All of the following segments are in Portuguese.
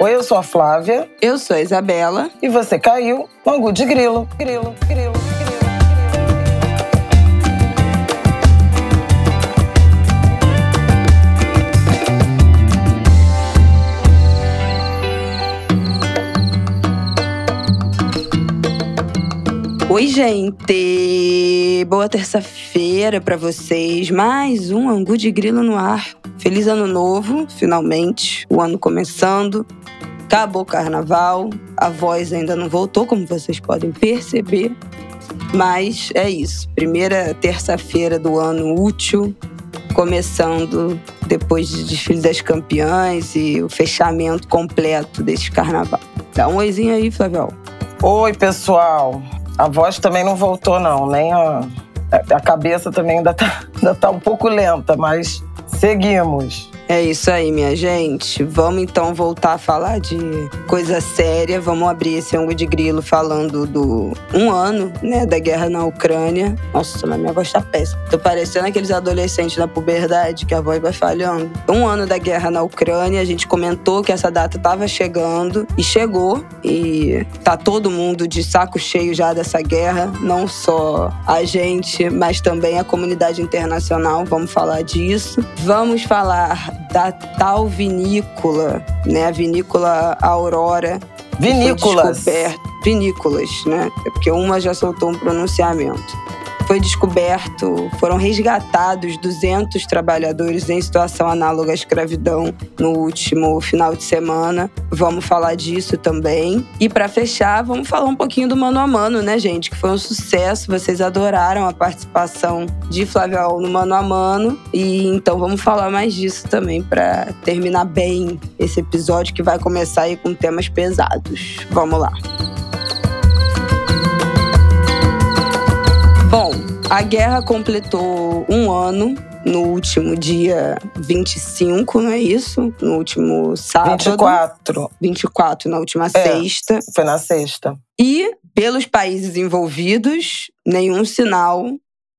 Oi, eu sou a Flávia. Eu sou a Isabela. E você caiu no Angu de Grilo. Grilo, grilo, grilo. Oi, gente! Boa terça-feira para vocês. Mais um Angu de Grilo no ar. Feliz ano novo, finalmente. O ano começando. Acabou o carnaval. A voz ainda não voltou, como vocês podem perceber. Mas é isso. Primeira terça-feira do ano útil. Começando depois de desfile das campeãs e o fechamento completo desse carnaval. Dá um oizinho aí, Flaviol. Oi, pessoal. A voz também não voltou, não. Nem a, a cabeça também ainda tá, ainda tá um pouco lenta, mas seguimos. É isso aí, minha gente. Vamos então voltar a falar de coisa séria. Vamos abrir esse ângulo de grilo falando do um ano, né, da guerra na Ucrânia. Nossa, mas minha voz tá péssima. Tô parecendo aqueles adolescentes na puberdade que a voz vai falhando. Um ano da guerra na Ucrânia, a gente comentou que essa data tava chegando e chegou e tá todo mundo de saco cheio já dessa guerra, não só a gente, mas também a comunidade internacional. Vamos falar disso. Vamos falar da tal vinícola, né? A vinícola Aurora. Vinícolas. Vinícolas, né? É porque uma já soltou um pronunciamento foi descoberto, foram resgatados 200 trabalhadores em situação análoga à escravidão no último final de semana. Vamos falar disso também. E para fechar, vamos falar um pouquinho do Mano a Mano, né, gente? Que foi um sucesso. Vocês adoraram a participação de Flávia no Mano a Mano. E então vamos falar mais disso também para terminar bem esse episódio que vai começar aí com temas pesados. Vamos lá. Bom, a guerra completou um ano no último dia 25, não é isso? No último sábado. 24. 24, na última é, sexta. Foi na sexta. E, pelos países envolvidos, nenhum sinal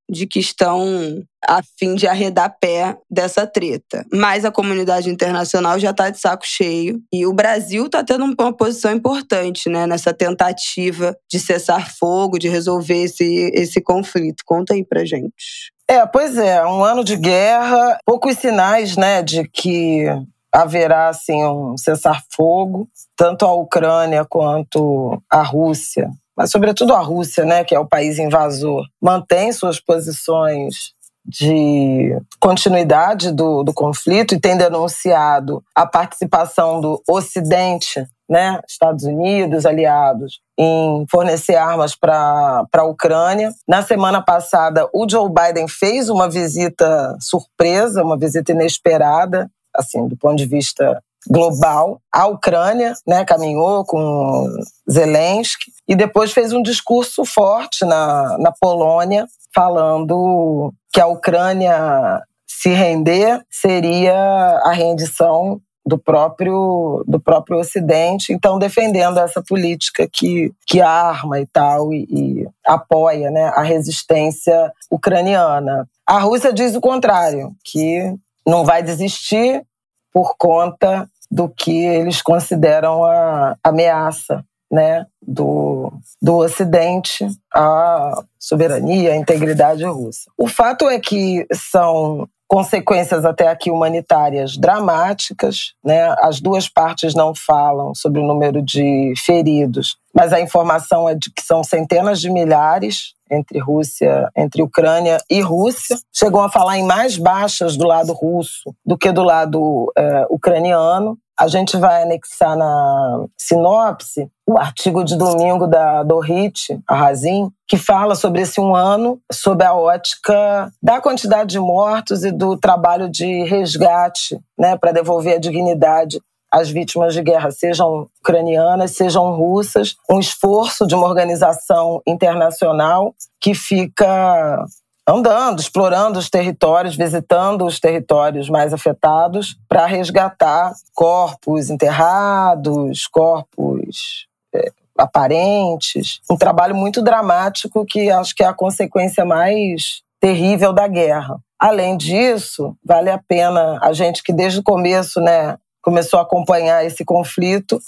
de que estão a fim de arredar pé dessa treta. Mas a comunidade internacional já está de saco cheio e o Brasil está tendo uma posição importante né, nessa tentativa de cessar fogo, de resolver esse, esse conflito. Conta aí pra gente. É, pois é, um ano de guerra, poucos sinais né, de que haverá assim, um cessar-fogo, tanto a Ucrânia quanto a Rússia mas sobretudo a Rússia, né, que é o país invasor, mantém suas posições de continuidade do, do conflito e tem denunciado a participação do Ocidente, né, Estados Unidos, aliados, em fornecer armas para a Ucrânia. Na semana passada, o Joe Biden fez uma visita surpresa, uma visita inesperada, assim, do ponto de vista global à Ucrânia, né, caminhou com Zelensky e depois fez um discurso forte na, na Polônia, falando que a Ucrânia se render seria a rendição do próprio do próprio Ocidente, então defendendo essa política que, que arma e tal e, e apoia né, a resistência ucraniana. A Rússia diz o contrário, que não vai desistir por conta do que eles consideram a ameaça né, do, do Ocidente à soberania, à integridade russa. O fato é que são consequências até aqui humanitárias dramáticas, né? As duas partes não falam sobre o número de feridos, mas a informação é de que são centenas de milhares entre Rússia, entre Ucrânia e Rússia. Chegou a falar em mais baixas do lado russo do que do lado é, ucraniano. A gente vai anexar na sinopse o artigo de domingo da Dorit Arrazin, que fala sobre esse um ano, sob a ótica da quantidade de mortos e do trabalho de resgate né, para devolver a dignidade às vítimas de guerra, sejam ucranianas, sejam russas, um esforço de uma organização internacional que fica andando, explorando os territórios, visitando os territórios mais afetados para resgatar corpos enterrados, corpos é, aparentes. Um trabalho muito dramático que acho que é a consequência mais terrível da guerra. Além disso, vale a pena a gente que desde o começo, né, começou a acompanhar esse conflito,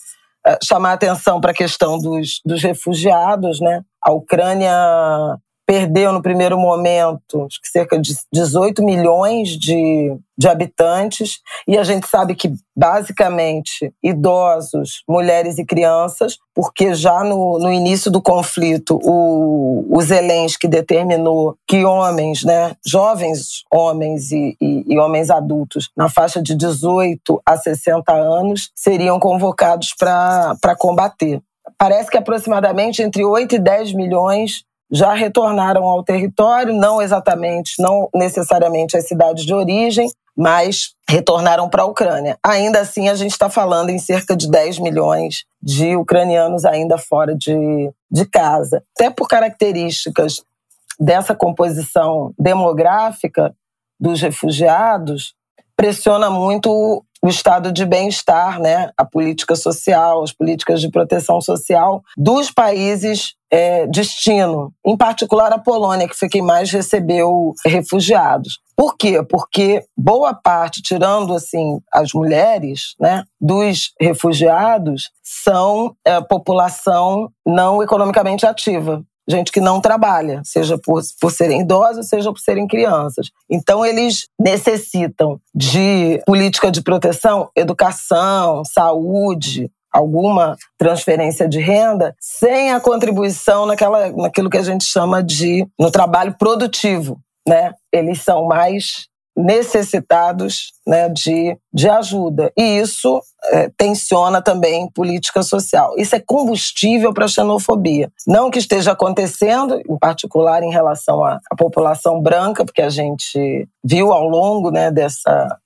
eh, chamar atenção para a questão dos, dos refugiados, né? A Ucrânia perdeu no primeiro momento acho que cerca de 18 milhões de, de habitantes, e a gente sabe que basicamente idosos, mulheres e crianças, porque já no, no início do conflito o, o Zelensky determinou que homens, né, jovens homens e, e, e homens adultos na faixa de 18 a 60 anos seriam convocados para combater. Parece que aproximadamente entre 8 e 10 milhões já retornaram ao território, não exatamente, não necessariamente às cidades de origem, mas retornaram para a Ucrânia. Ainda assim, a gente está falando em cerca de 10 milhões de ucranianos ainda fora de, de casa. Até por características dessa composição demográfica dos refugiados, pressiona muito o estado de bem-estar, né, a política social, as políticas de proteção social dos países é, destino, em particular a Polônia, que foi quem mais recebeu refugiados. Por quê? Porque boa parte, tirando assim as mulheres, né, dos refugiados são é, população não economicamente ativa gente que não trabalha, seja por, por serem idosos, seja por serem crianças. Então, eles necessitam de política de proteção, educação, saúde, alguma transferência de renda, sem a contribuição naquela, naquilo que a gente chama de no trabalho produtivo. Né? Eles são mais necessitados né, de, de ajuda. E isso é, tensiona também política social. Isso é combustível para a xenofobia. Não que esteja acontecendo, em particular em relação à, à população branca, porque a gente viu ao longo né, dessa,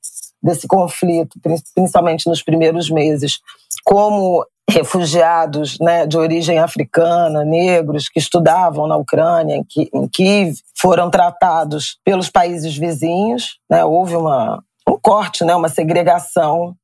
desse conflito, principalmente nos primeiros meses, como refugiados né, de origem africana, negros, que estudavam na Ucrânia, em Kiev, foram tratados pelos países vizinhos. Né, houve uma, um corte, né, uma segregação,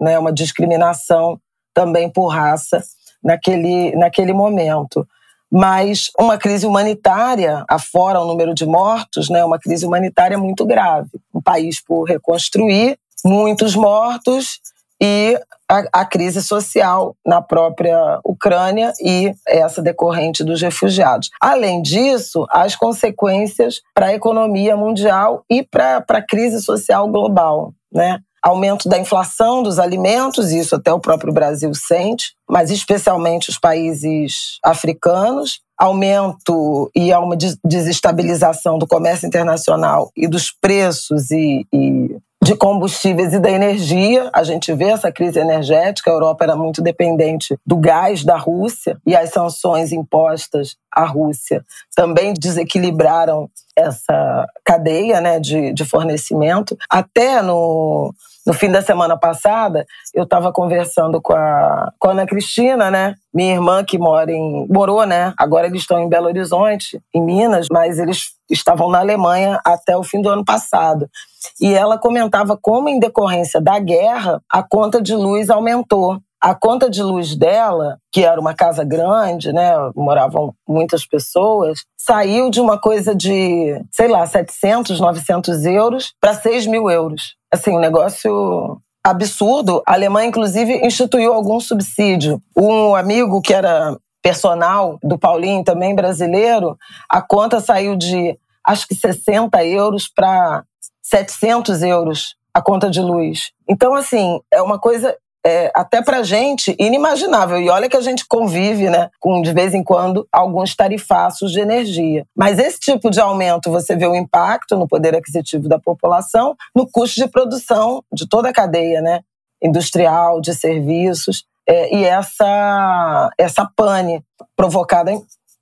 né, uma discriminação também por raça naquele, naquele momento. Mas uma crise humanitária, afora o número de mortos, né, uma crise humanitária muito grave. Um país por reconstruir, muitos mortos e a, a, crise social na própria Ucrânia e essa decorrente dos refugiados. Além disso, as consequências para a economia mundial e para a crise social global, né? Aumento da inflação dos alimentos, isso até o próprio Brasil sente, mas especialmente os países africanos, aumento e há uma desestabilização do comércio internacional e dos preços e, e de combustíveis e da energia. A gente vê essa crise energética. A Europa era muito dependente do gás da Rússia e as sanções impostas à Rússia também desequilibraram essa cadeia né, de, de fornecimento. Até no, no fim da semana passada, eu estava conversando com a, com a Ana Cristina, né? Minha irmã que mora em. morou, né? Agora eles estão em Belo Horizonte, em Minas, mas eles estavam na Alemanha até o fim do ano passado. E ela comentava como, em decorrência da guerra, a conta de luz aumentou. A conta de luz dela, que era uma casa grande, né, moravam muitas pessoas, saiu de uma coisa de, sei lá, 700, 900 euros para 6 mil euros. Assim, um negócio absurdo. A Alemanha, inclusive, instituiu algum subsídio. Um amigo que era personal do Paulinho, também brasileiro, a conta saiu de acho que 60 euros para 700 euros a conta de luz. Então, assim, é uma coisa é, até para gente inimaginável. E olha que a gente convive, né, com de vez em quando alguns tarifaços de energia. Mas esse tipo de aumento, você vê o impacto no poder aquisitivo da população, no custo de produção de toda a cadeia, né, industrial, de serviços. É, e essa, essa pane provocada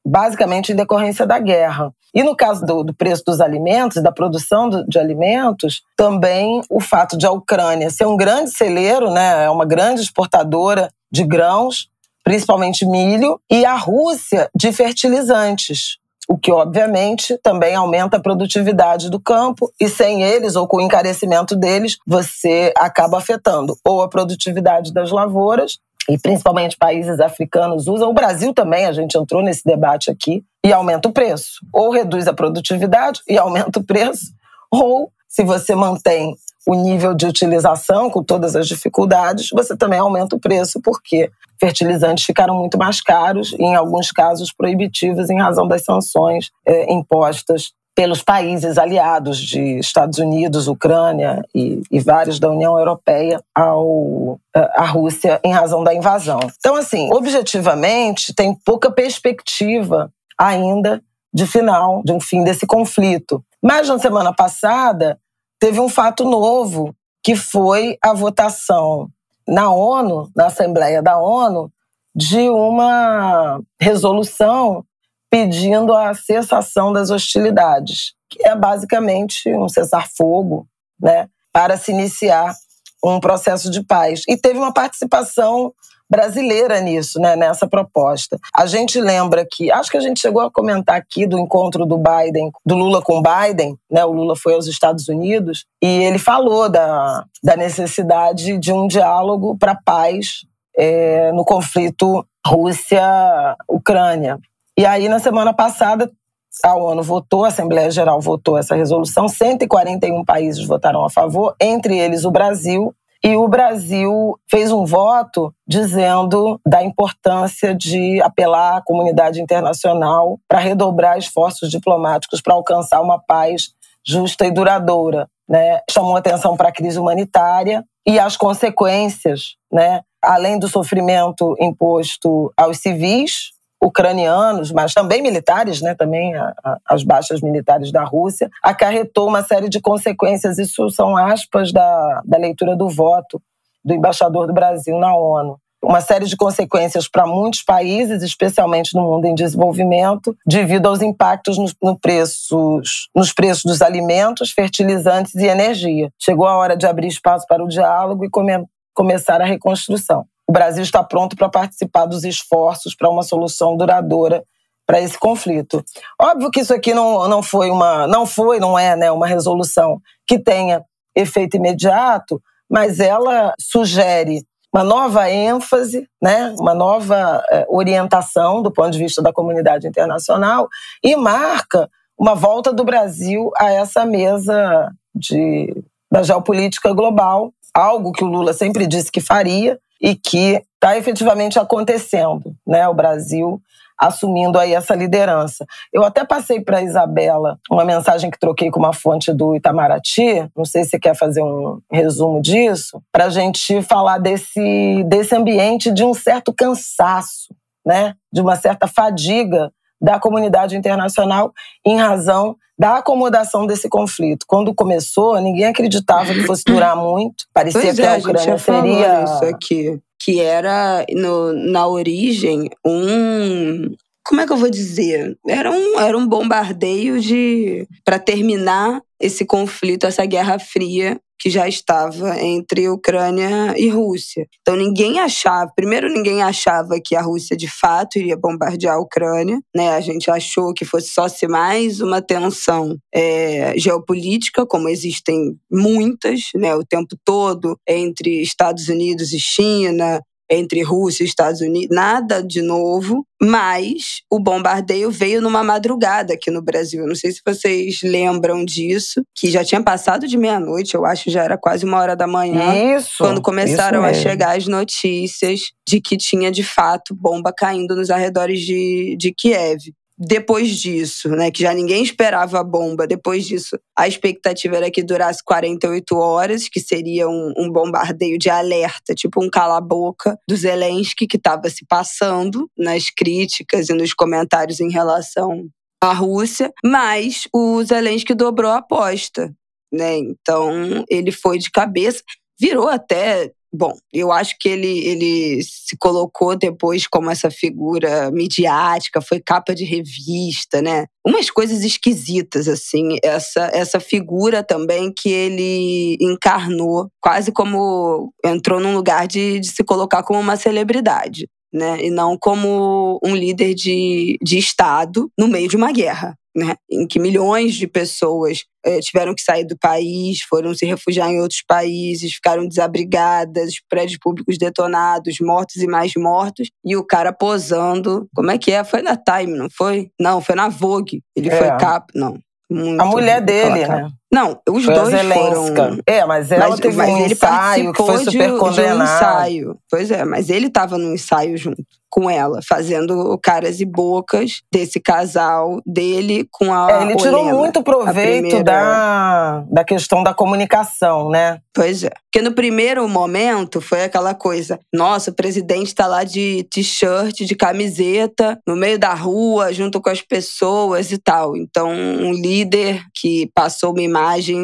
basicamente em decorrência da guerra. E no caso do, do preço dos alimentos, da produção do, de alimentos, também o fato de a Ucrânia ser um grande celeiro, né, é uma grande exportadora de grãos, principalmente milho, e a Rússia de fertilizantes o que obviamente também aumenta a produtividade do campo e sem eles ou com o encarecimento deles, você acaba afetando ou a produtividade das lavouras e principalmente países africanos usam, o Brasil também, a gente entrou nesse debate aqui, e aumenta o preço. Ou reduz a produtividade e aumenta o preço, ou se você mantém o nível de utilização, com todas as dificuldades, você também aumenta o preço, porque fertilizantes ficaram muito mais caros e, em alguns casos, proibitivos em razão das sanções é, impostas pelos países aliados de Estados Unidos, Ucrânia e, e vários da União Europeia ao à Rússia em razão da invasão. Então, assim, objetivamente, tem pouca perspectiva ainda de final, de um fim desse conflito. Mas na semana passada teve um fato novo, que foi a votação na ONU, na Assembleia da ONU, de uma resolução pedindo a cessação das hostilidades, que é basicamente um cessar-fogo, né, para se iniciar um processo de paz. E teve uma participação brasileira nisso, né, nessa proposta. A gente lembra que, acho que a gente chegou a comentar aqui do encontro do Biden, do Lula com Biden, né, o Lula foi aos Estados Unidos e ele falou da, da necessidade de um diálogo para paz é, no conflito Rússia-Ucrânia. E aí, na semana passada, a ONU votou, a Assembleia Geral votou essa resolução, 141 países votaram a favor, entre eles o Brasil. E o Brasil fez um voto dizendo da importância de apelar à comunidade internacional para redobrar esforços diplomáticos para alcançar uma paz justa e duradoura. Né? Chamou atenção para a crise humanitária e as consequências, né? além do sofrimento imposto aos civis, ucranianos, mas também militares, né, também a, a, as baixas militares da Rússia, acarretou uma série de consequências. Isso são aspas da, da leitura do voto do embaixador do Brasil na ONU. Uma série de consequências para muitos países, especialmente no mundo em desenvolvimento, devido aos impactos no, no preços, nos preços dos alimentos, fertilizantes e energia. Chegou a hora de abrir espaço para o diálogo e come, começar a reconstrução o Brasil está pronto para participar dos esforços para uma solução duradoura para esse conflito. Óbvio que isso aqui não, não foi uma, não foi, não é, né, uma resolução que tenha efeito imediato, mas ela sugere uma nova ênfase, né, uma nova eh, orientação do ponto de vista da comunidade internacional e marca uma volta do Brasil a essa mesa de, da geopolítica global, algo que o Lula sempre disse que faria, e que está efetivamente acontecendo, né? O Brasil assumindo aí essa liderança. Eu até passei para Isabela uma mensagem que troquei com uma fonte do Itamaraty, não sei se você quer fazer um resumo disso, para a gente falar desse, desse ambiente de um certo cansaço, né? de uma certa fadiga da comunidade internacional em razão da acomodação desse conflito. Quando começou, ninguém acreditava que fosse durar muito. Parecia pois que é, a Ucrânia a seria isso aqui, que era no, na origem um como é que eu vou dizer? Era um, era um bombardeio de para terminar esse conflito, essa guerra fria que já estava entre Ucrânia e Rússia. Então ninguém achava, primeiro ninguém achava que a Rússia de fato iria bombardear a Ucrânia, né? A gente achou que fosse só se mais uma tensão é, geopolítica, como existem muitas, né? O tempo todo entre Estados Unidos e China, entre Rússia e Estados Unidos, nada de novo, mas o bombardeio veio numa madrugada aqui no Brasil. Eu não sei se vocês lembram disso, que já tinha passado de meia-noite, eu acho já era quase uma hora da manhã. Isso. Quando começaram isso a chegar as notícias de que tinha de fato bomba caindo nos arredores de, de Kiev depois disso, né, que já ninguém esperava a bomba, depois disso, a expectativa era que durasse 48 horas, que seria um, um bombardeio de alerta, tipo um cala-boca do Zelensky, que estava se passando nas críticas e nos comentários em relação à Rússia, mas o Zelensky dobrou a aposta. Né? Então, ele foi de cabeça, virou até Bom, eu acho que ele, ele se colocou depois como essa figura midiática, foi capa de revista, né? Umas coisas esquisitas, assim. Essa, essa figura também que ele encarnou, quase como entrou num lugar de, de se colocar como uma celebridade. Né? E não como um líder de, de Estado no meio de uma guerra né, em que milhões de pessoas eh, tiveram que sair do país, foram se refugiar em outros países, ficaram desabrigadas, prédios públicos detonados, mortos e mais mortos, e o cara posando. Como é que é? Foi na Time, não foi? Não, foi na Vogue. Ele É. foi capa. Não. Muito A mulher dele, né? Não, os dois foram. É, mas ela mas, teve mas um ensaio que foi super de, condenado. De um ensaio. Pois é, mas ele estava no ensaio junto com ela, fazendo caras e bocas desse casal dele com a. É, ele tirou muito proveito primeira... da, da questão da comunicação, né? Pois é. Porque no primeiro momento foi aquela coisa: nossa, o presidente está lá de t-shirt, de camiseta, no meio da rua, junto com as pessoas e tal. Então, um líder que passou uma imagem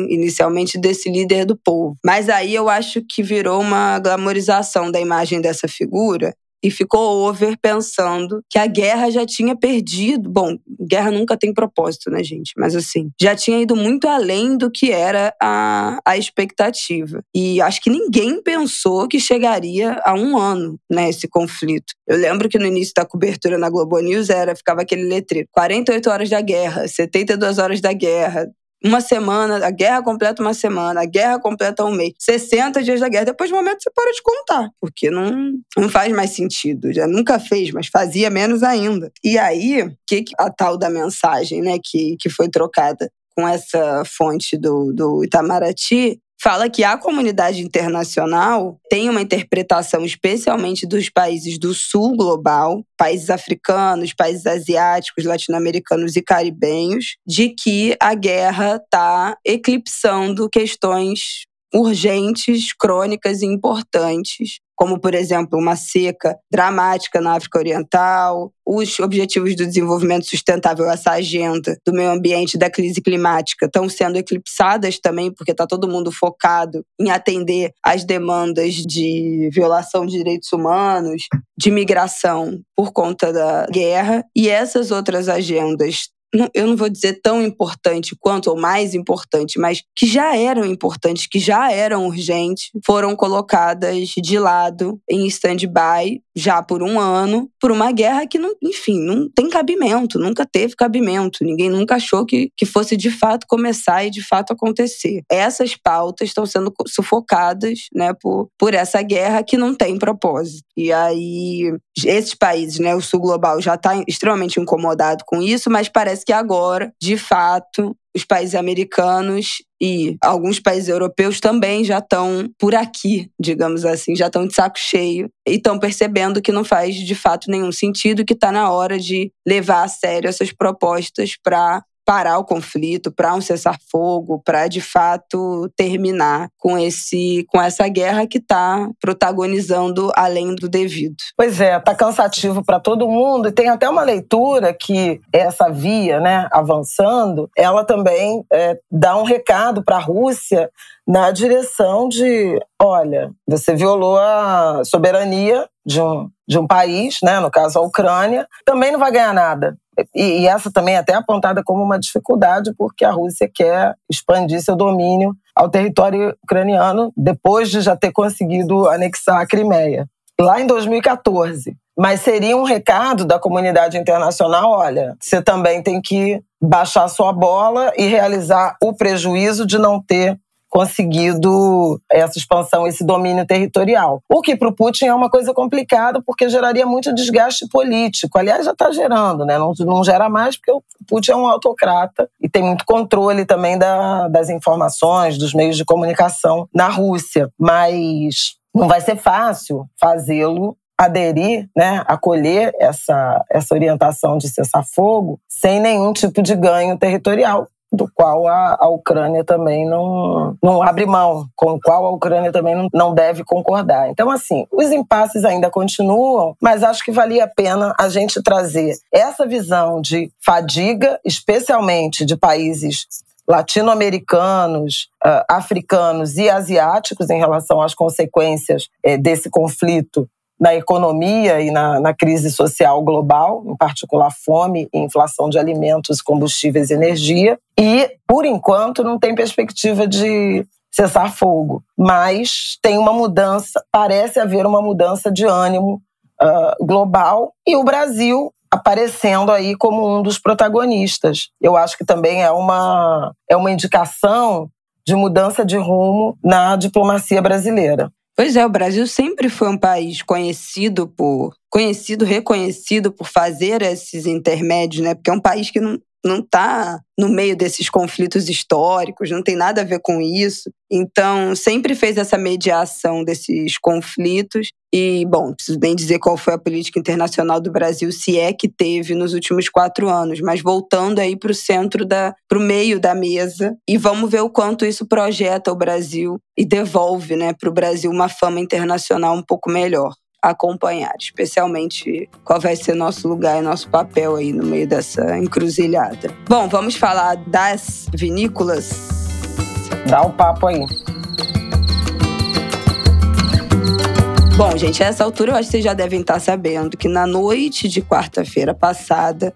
inicialmente desse líder do povo. Mas aí eu acho que virou uma glamorização da imagem dessa figura e ficou over pensando que a guerra já tinha perdido. Bom, guerra nunca tem propósito, né, gente? Mas assim, já tinha ido muito além do que era a, a expectativa. E acho que ninguém pensou que chegaria a um ano, né, conflito. Eu lembro que no início da cobertura na Globo News era, ficava aquele letreiro: 48 horas da guerra, 72 horas da guerra, uma semana, a guerra completa uma semana, a guerra completa um mês, 60 dias da guerra. Depois do momento você para de contar, porque não, não faz mais sentido. Já nunca fez, mas fazia menos ainda. E aí, que, que a tal da mensagem, né, que, que foi trocada com essa fonte do, do Itamaraty fala que a comunidade internacional tem uma interpretação, especialmente dos países do sul global, países africanos, países asiáticos, latino-americanos e caribenhos, de que a guerra está eclipsando questões urgentes, crônicas e importantes como, por exemplo, uma seca dramática na África Oriental, os Objetivos do Desenvolvimento Sustentável, essa agenda do meio ambiente, da crise climática, estão sendo eclipsadas também, porque está todo mundo focado em atender às demandas de violação de direitos humanos, de migração por conta da guerra. E essas outras agendas eu não vou dizer tão importante quanto ou mais importante, mas que já eram importantes, que já eram urgentes, foram colocadas de lado em stand-by já por um ano, por uma guerra que, não, enfim, não tem cabimento, nunca teve cabimento. Ninguém nunca achou que, que fosse de fato começar e de fato acontecer. Essas pautas estão sendo sufocadas né, por, por essa guerra que não tem propósito. E aí, esses países, né, o sul global já está extremamente incomodado com isso, mas parece que agora, de fato, os países americanos e alguns países europeus também já estão por aqui, digamos assim, já estão de saco cheio e estão percebendo que não faz de fato nenhum sentido, que está na hora de levar a sério essas propostas para parar o conflito, para um cessar-fogo, para de fato terminar com esse com essa guerra que está protagonizando além do devido. Pois é, tá cansativo para todo mundo e tem até uma leitura que essa via, né, avançando, ela também é, dá um recado para a Rússia na direção de, olha, você violou a soberania de um, de um país, né, no caso a Ucrânia, também não vai ganhar nada. E, e essa também é até apontada como uma dificuldade, porque a Rússia quer expandir seu domínio ao território ucraniano depois de já ter conseguido anexar a Crimeia, lá em 2014. Mas seria um recado da comunidade internacional: olha, você também tem que baixar sua bola e realizar o prejuízo de não ter conseguido essa expansão, esse domínio territorial. O que para o Putin é uma coisa complicada, porque geraria muito desgaste político. Aliás, já está gerando, né? Não, não gera mais, porque o Putin é um autocrata e tem muito controle também da, das informações, dos meios de comunicação na Rússia. Mas não vai ser fácil fazê-lo aderir, né, acolher essa, essa orientação de cessar fogo sem nenhum tipo de ganho territorial, do qual a, a Ucrânia também não, não abre mão, com o qual a Ucrânia também não, não deve concordar. Então, assim, os impasses ainda continuam, mas acho que valia a pena a gente trazer essa visão de fadiga, especialmente de países latino-americanos, uh, africanos e asiáticos em relação às consequências eh, desse conflito na economia e na, na, crise social global, em particular fome e inflação de alimentos, combustíveis e energia. E, por enquanto, não tem perspectiva de cessar fogo, mas tem uma mudança, parece haver uma mudança de ânimo uh, global e o Brasil aparecendo aí como um dos protagonistas. Eu acho que também é uma, é uma indicação de mudança de rumo na diplomacia brasileira. Pois é, o Brasil sempre foi um país conhecido por conhecido, reconhecido por fazer esses intermédios, né? Porque é um país que não, não está no meio desses conflitos históricos, não tem nada a ver com isso. Então, sempre fez essa mediação desses conflitos. E, bom, preciso nem dizer qual foi a política internacional do Brasil, se é que teve nos últimos quatro anos, mas voltando aí para o centro, para o meio da mesa, e vamos ver o quanto isso projeta o Brasil e devolve né, para o Brasil uma fama internacional um pouco melhor acompanhar, especialmente qual vai ser nosso lugar e nosso papel aí no meio dessa encruzilhada. Bom, vamos falar das vinícolas. Dá um papo aí. Bom, gente, a essa altura eu acho que vocês já devem estar sabendo que na noite de quarta-feira passada,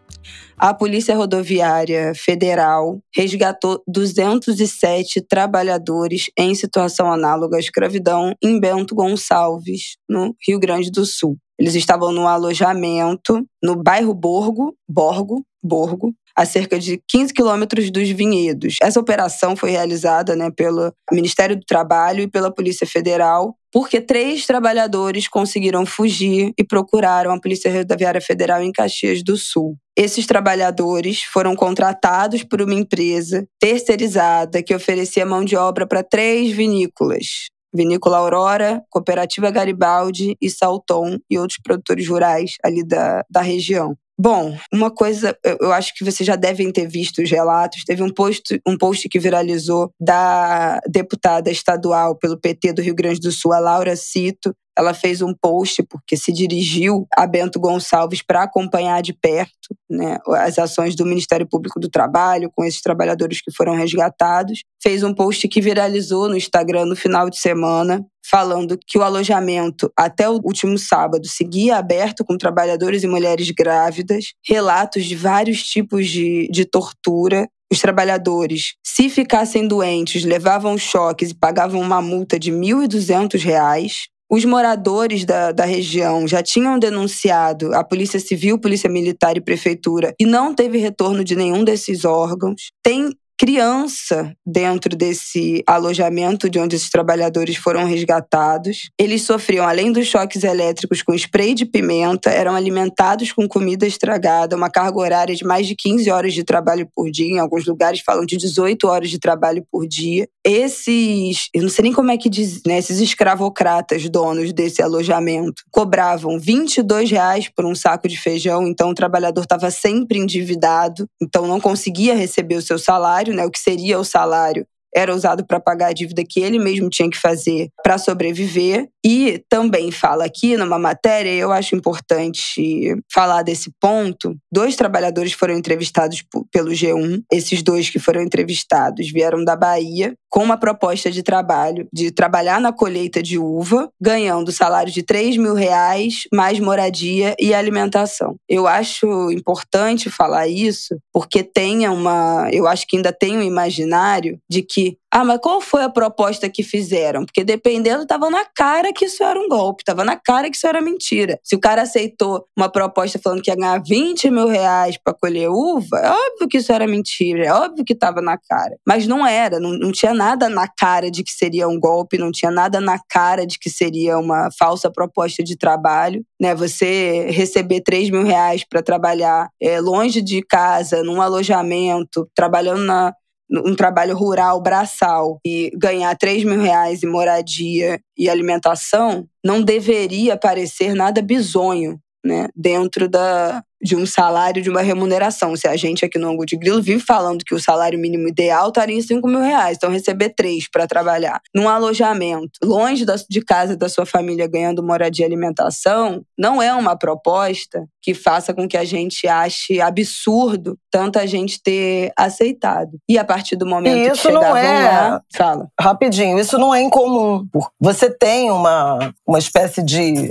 a Polícia Rodoviária Federal resgatou 207 trabalhadores em situação análoga à escravidão em Bento Gonçalves, no Rio Grande do Sul. Eles estavam no alojamento no bairro Borgo, Borgo, Borgo, a cerca de 15 quilômetros dos vinhedos. Essa operação foi realizada né, pelo Ministério do Trabalho e pela Polícia Federal, porque três trabalhadores conseguiram fugir e procuraram a Polícia Rodoviária Federal em Caxias do Sul. Esses trabalhadores foram contratados por uma empresa terceirizada que oferecia mão de obra para três vinícolas. Vinícola Aurora, Cooperativa Garibaldi e Salton e outros produtores rurais ali da, da região. Bom, uma coisa, eu acho que vocês já devem ter visto os relatos. Teve um post, um post que viralizou da deputada estadual pelo PT do Rio Grande do Sul, a Laura Cito, ela fez um post porque se dirigiu a Bento Gonçalves para acompanhar de perto né, as ações do Ministério Público do Trabalho com esses trabalhadores que foram resgatados. Fez um post que viralizou no Instagram no final de semana, falando que o alojamento até o último sábado seguia aberto com trabalhadores e mulheres grávidas, relatos de vários tipos de, de tortura os trabalhadores, se ficassem doentes, levavam choques e pagavam uma multa de R$ 1.200. Os moradores da, da região já tinham denunciado a Polícia Civil, Polícia Militar e Prefeitura e não teve retorno de nenhum desses órgãos. Tem criança dentro desse alojamento de onde esses trabalhadores foram resgatados. Eles sofriam, além dos choques elétricos com spray de pimenta, eram alimentados com comida estragada, uma carga horária de mais de 15 horas de trabalho por dia. Em alguns lugares falam de 18 horas de trabalho por dia. Esses, eu não sei nem como é que diz, né, esses escravocratas donos desse alojamento cobravam 22 reais por um saco de feijão, então o trabalhador estava sempre endividado, então não conseguia receber o seu salário né, o que seria o salário, era usado para pagar a dívida que ele mesmo tinha que fazer para sobreviver. E também fala aqui numa matéria, eu acho importante falar desse ponto. Dois trabalhadores foram entrevistados pelo G1. Esses dois que foram entrevistados vieram da Bahia com uma proposta de trabalho, de trabalhar na colheita de uva, ganhando salário de 3 mil reais, mais moradia e alimentação. Eu acho importante falar isso, porque tem uma. Eu acho que ainda tem um imaginário de que ah, mas qual foi a proposta que fizeram? Porque dependendo, estava na cara que isso era um golpe, estava na cara que isso era mentira. Se o cara aceitou uma proposta falando que ia ganhar 20 mil reais para colher uva, é óbvio que isso era mentira, é óbvio que estava na cara. Mas não era, não, não tinha nada na cara de que seria um golpe, não tinha nada na cara de que seria uma falsa proposta de trabalho. Né? Você receber 3 mil reais para trabalhar é, longe de casa, num alojamento, trabalhando na um trabalho rural braçal e ganhar 3 mil reais em moradia e alimentação, não deveria parecer nada bizonho né, dentro da, de um salário, de uma remuneração. Se a gente aqui no Angu de Grilo vive falando que o salário mínimo ideal estaria em 5 mil reais, então receber três para trabalhar num alojamento, longe da, de casa da sua família, ganhando moradia e alimentação, não é uma proposta que faça com que a gente ache absurdo tanta gente ter aceitado. E a partir do momento e isso que chegavam não é... lá... Fala. Rapidinho, isso não é incomum. Você tem uma, uma espécie de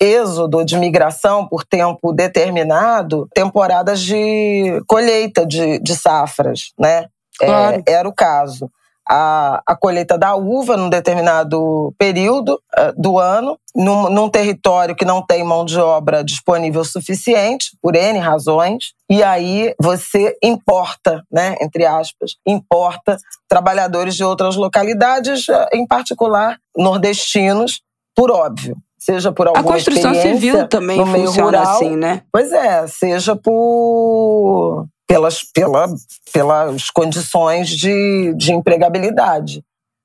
êxodo de migração por tempo determinado, temporadas de colheita de, de safras, né? É, claro. É, era o caso. A, a, colheita da uva num determinado período uh, do ano, num, num, território que não tem mão de obra disponível suficiente, por N razões, e aí você importa, né, entre aspas, importa trabalhadores de outras localidades, em particular nordestinos, por óbvio seja por alguma A construção civil também funciona rural, assim, né? Pois é, seja por pelas, pela, pelas condições de, de empregabilidade.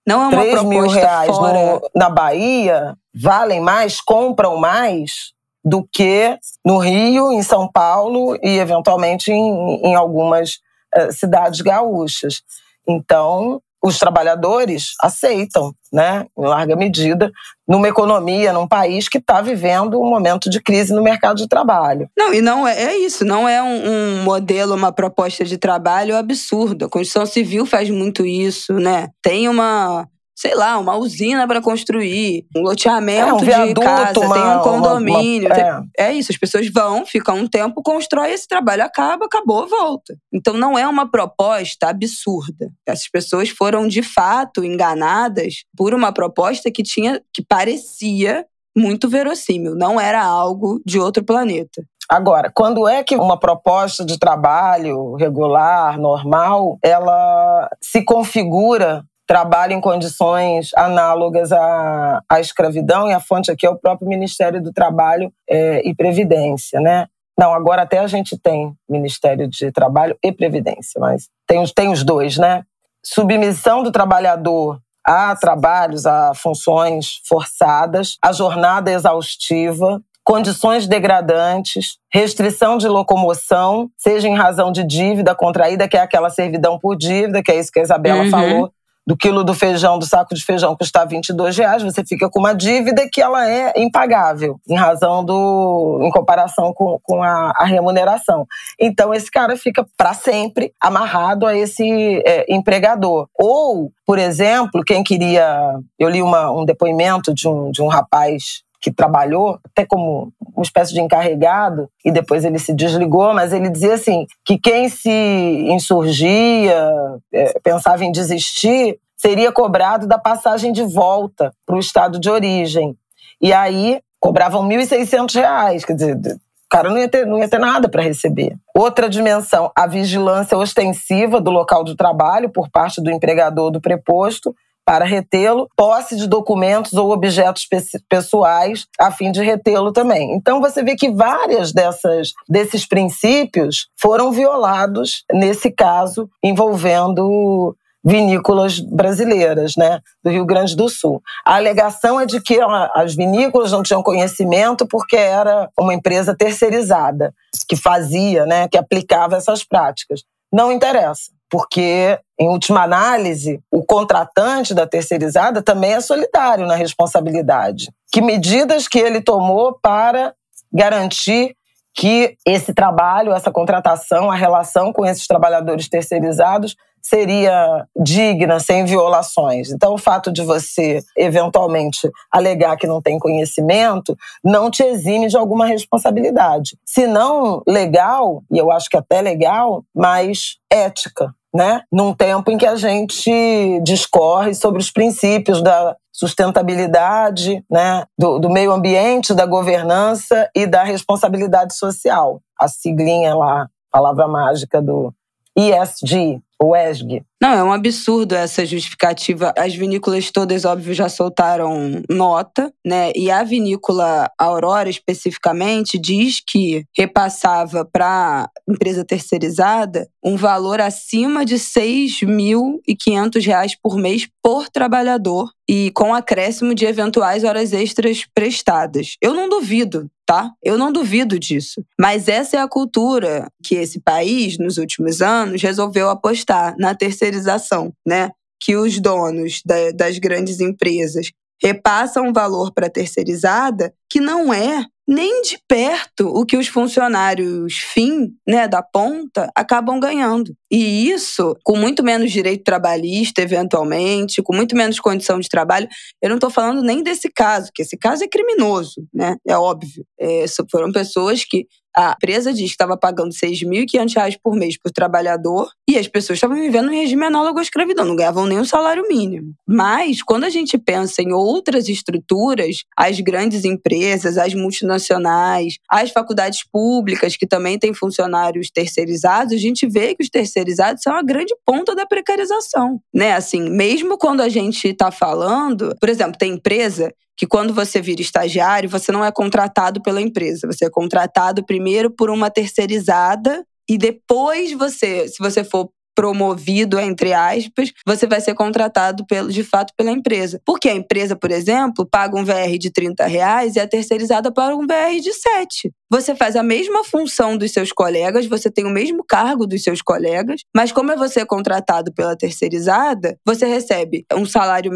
Não é uma 3 mil reais fora... no, na Bahia valem mais, compram mais do que no Rio, em São Paulo e, eventualmente, em, em algumas uh, cidades gaúchas. Então, os trabalhadores aceitam, né, em larga medida, numa economia, num país que está vivendo um momento de crise no mercado de trabalho. Não, e não é, é isso, não é um, um, modelo, uma proposta de trabalho absurda. A Constituição Civil faz muito isso, né? Tem uma sei lá, uma usina para construir, um loteamento é, um viaduto, de casa, uma, tem um condomínio. Uma, uma, é. é. isso, as pessoas vão, ficam um tempo, constrói esse trabalho, acaba, acabou, volta. Então não é uma proposta absurda. Essas pessoas foram de fato enganadas por uma proposta que tinha, que parecia muito verossímil, não era algo de outro planeta. Agora, quando é que uma proposta de trabalho regular, normal, ela se configura trabalha em condições análogas à, à escravidão, e a fonte aqui é o próprio Ministério do Trabalho é, e Previdência, né? Não, agora até a gente tem Ministério de Trabalho e Previdência, mas tem, tem os dois, né? Submissão do trabalhador a trabalhos, a funções forçadas, a jornada exaustiva, condições degradantes, restrição de locomoção, seja em razão de dívida contraída, que é aquela servidão por dívida, que é isso que a Isabela uhum. falou, do quilo do feijão, do saco de feijão custar 22 reais, você fica com uma dívida que ela é impagável, em razão do. em comparação com, com a, a remuneração. Então, esse cara fica para sempre amarrado a esse é, empregador. Ou, por exemplo, quem queria. Eu li uma, um depoimento de um, de um rapaz que trabalhou até como uma espécie de encarregado e depois ele se desligou, mas ele dizia assim que quem se insurgia, é, pensava em desistir, seria cobrado da passagem de volta para o estado de origem. E aí cobravam R$ 1.600, quer dizer, o cara não ia ter, não ia ter nada para receber. Outra dimensão, a vigilância ostensiva do local de trabalho por parte do empregador do preposto, para retê-lo, posse de documentos ou objetos pessoais a fim de retê-lo também. Então você vê que várias dessas desses princípios foram violados nesse caso envolvendo vinícolas brasileiras, né, do Rio Grande do Sul. A alegação é de que as vinícolas não tinham conhecimento porque era uma empresa terceirizada que fazia, né, que aplicava essas práticas. Não interessa porque, em última análise, o contratante da terceirizada também é solidário na responsabilidade. Que medidas que ele tomou para garantir que esse trabalho, essa contratação, a relação com esses trabalhadores terceirizados seria digna, sem violações. Então, o fato de você, eventualmente, alegar que não tem conhecimento, não te exime de alguma responsabilidade. Se não legal, e eu acho que até legal, mas ética né? Num tempo em que a gente discorre sobre os princípios da sustentabilidade, né? Do, do meio ambiente, da governança e da responsabilidade social. A siglinha lá, palavra mágica do ESG, o ESG. Não, é um absurdo essa justificativa. As vinícolas todas, óbvio, já soltaram nota, né? E a vinícola Aurora, especificamente, diz que repassava para empresa terceirizada um valor acima de R$ 6.500 por mês por trabalhador e com acréscimo de eventuais horas extras prestadas. Eu não duvido tá? Eu não duvido disso. Mas essa é a cultura que esse país, nos últimos anos, resolveu apostar na terceirização, né? Que os donos da, das grandes empresas repassam valor para a terceirizada que não é nem de perto o que os funcionários fim, né, da ponta, acabam ganhando. E isso, com muito menos direito trabalhista, eventualmente, com muito menos condição de trabalho. Eu não estou falando nem desse caso, que esse caso é criminoso, né? É óbvio. É, foram pessoas que a empresa diz que estava pagando R$ 6.500 por mês por trabalhador e as pessoas estavam vivendo em regime análogo à escravidão, não ganhavam nem o salário mínimo. Mas, quando a gente pensa em outras estruturas, as grandes empresas, as multinacionais, as faculdades públicas, que também têm funcionários terceirizados, a gente vê que os terceirizados são a grande ponta da precarização. Né? Assim, mesmo quando a gente está falando, por exemplo, tem empresa que quando você vira estagiário, você não é contratado pela empresa, você é contratado primeiro por uma terceirizada e depois você, se você for promovido, entre aspas, você vai ser contratado pelo, de fato pela empresa. Porque a empresa, por exemplo, paga um VR de 30 reais e a terceirizada paga um VR de 7. Você faz a mesma função dos seus colegas, você tem o mesmo cargo dos seus colegas, mas como é você contratado pela terceirizada, você recebe um salário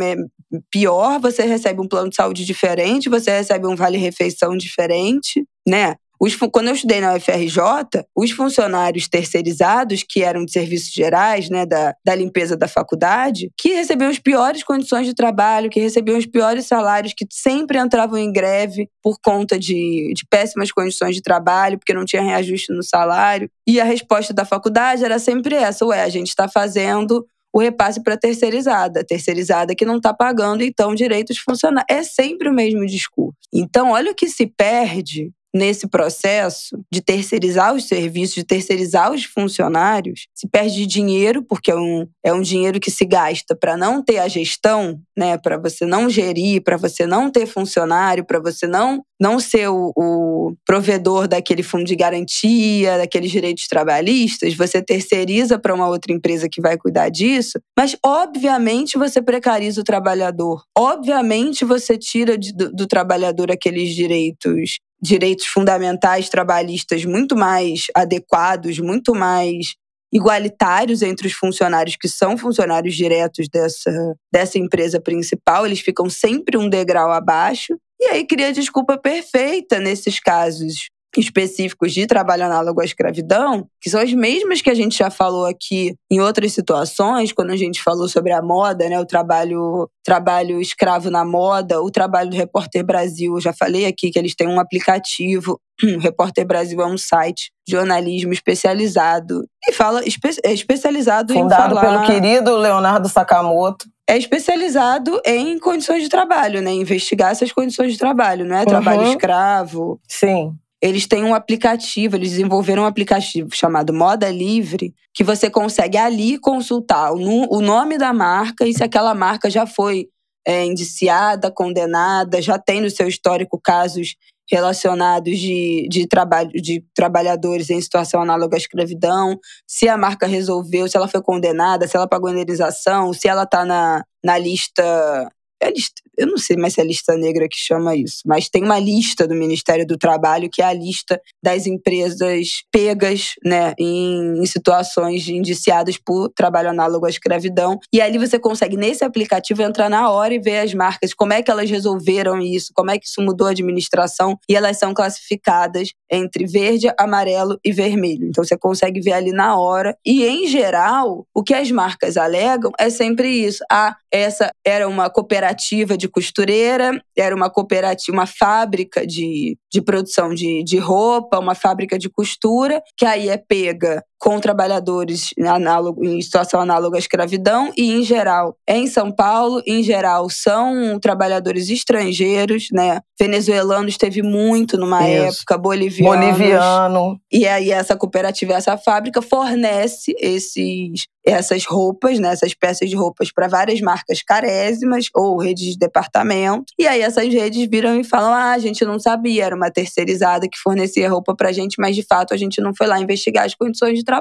pior, você recebe um plano de saúde diferente, você recebe um vale-refeição diferente, né? Os, quando eu estudei na UFRJ, os funcionários terceirizados, que eram de serviços gerais, né, da, da limpeza da faculdade, que recebiam as piores condições de trabalho, que recebiam os piores salários, que sempre entravam em greve por conta de, de péssimas condições de trabalho, porque não tinha reajuste no salário. E a resposta da faculdade era sempre essa: ué, a gente está fazendo o repasse para terceirizada, terceirizada que não está pagando então direitos funcionários. É sempre o mesmo discurso. Então, olha o que se perde nesse processo de terceirizar os serviços, de terceirizar os funcionários, se perde dinheiro, porque é um, é um dinheiro que se gasta para não ter a gestão, né, para você não gerir, para você não ter funcionário, para você não, não ser o, o provedor daquele fundo de garantia, daqueles direitos trabalhistas, você terceiriza para uma outra empresa que vai cuidar disso, mas obviamente você precariza o trabalhador, obviamente você tira de, do, do trabalhador aqueles direitos direitos fundamentais trabalhistas muito mais adequados, muito mais igualitários entre os funcionários que são funcionários diretos dessa, dessa empresa principal, eles ficam sempre um degrau abaixo. E aí cria desculpa perfeita nesses casos específicos de trabalho análogo à escravidão, que são as mesmas que a gente já falou aqui em outras situações, quando a gente falou sobre a moda, né, o trabalho, trabalho escravo na moda, o trabalho do Repórter Brasil, eu já falei aqui que eles têm um aplicativo, o Repórter Brasil é um site de jornalismo especializado e fala é especializado Fundado em falar... pelo querido Leonardo Sakamoto é especializado em condições de trabalho, né? Investigar essas condições de trabalho, não é trabalho uhum. escravo. Sim. Eles têm um aplicativo, eles desenvolveram um aplicativo chamado Moda Livre, que você consegue ali consultar o, nome da marca e se aquela marca já foi é, indiciada, condenada, já tem no seu histórico casos relacionados de, de, trabalho, de trabalhadores em situação análoga à escravidão, se a marca resolveu, se ela foi condenada, se ela pagou indenização, se ela está na, na lista é lista, eu não sei mais se é lista negra que chama isso, mas tem uma lista do Ministério do Trabalho que é a lista das empresas pegas, né, em, em situações indiciadas por trabalho análogo à escravidão. E ali você consegue nesse aplicativo entrar na hora e ver as marcas, como é que elas resolveram isso, como é que isso mudou a administração e elas são classificadas entre verde, amarelo e vermelho. Então você consegue ver ali na hora. E em geral, o que as marcas alegam é sempre isso. Ah, essa era uma cooperativa de costureira, era uma cooperativa, uma fábrica de, de produção de, de roupa, uma fábrica de costura, que aí é pega com trabalhadores análogo, em situação análoga à escravidão e, em geral, em São Paulo, em geral, são trabalhadores estrangeiros, né? Venezuelanos teve muito numa Isso. época, bolivianos. Boliviano. E aí essa cooperativa, essa fábrica fornece esses essas roupas, né, essas peças de roupas para várias marcas carésimas ou redes de departamento. E aí essas redes viram e falam: "Ah, a gente não sabia, era uma terceirizada que fornecia roupa pra gente, mas de fato a gente não foi lá investigar as condições de trabalho".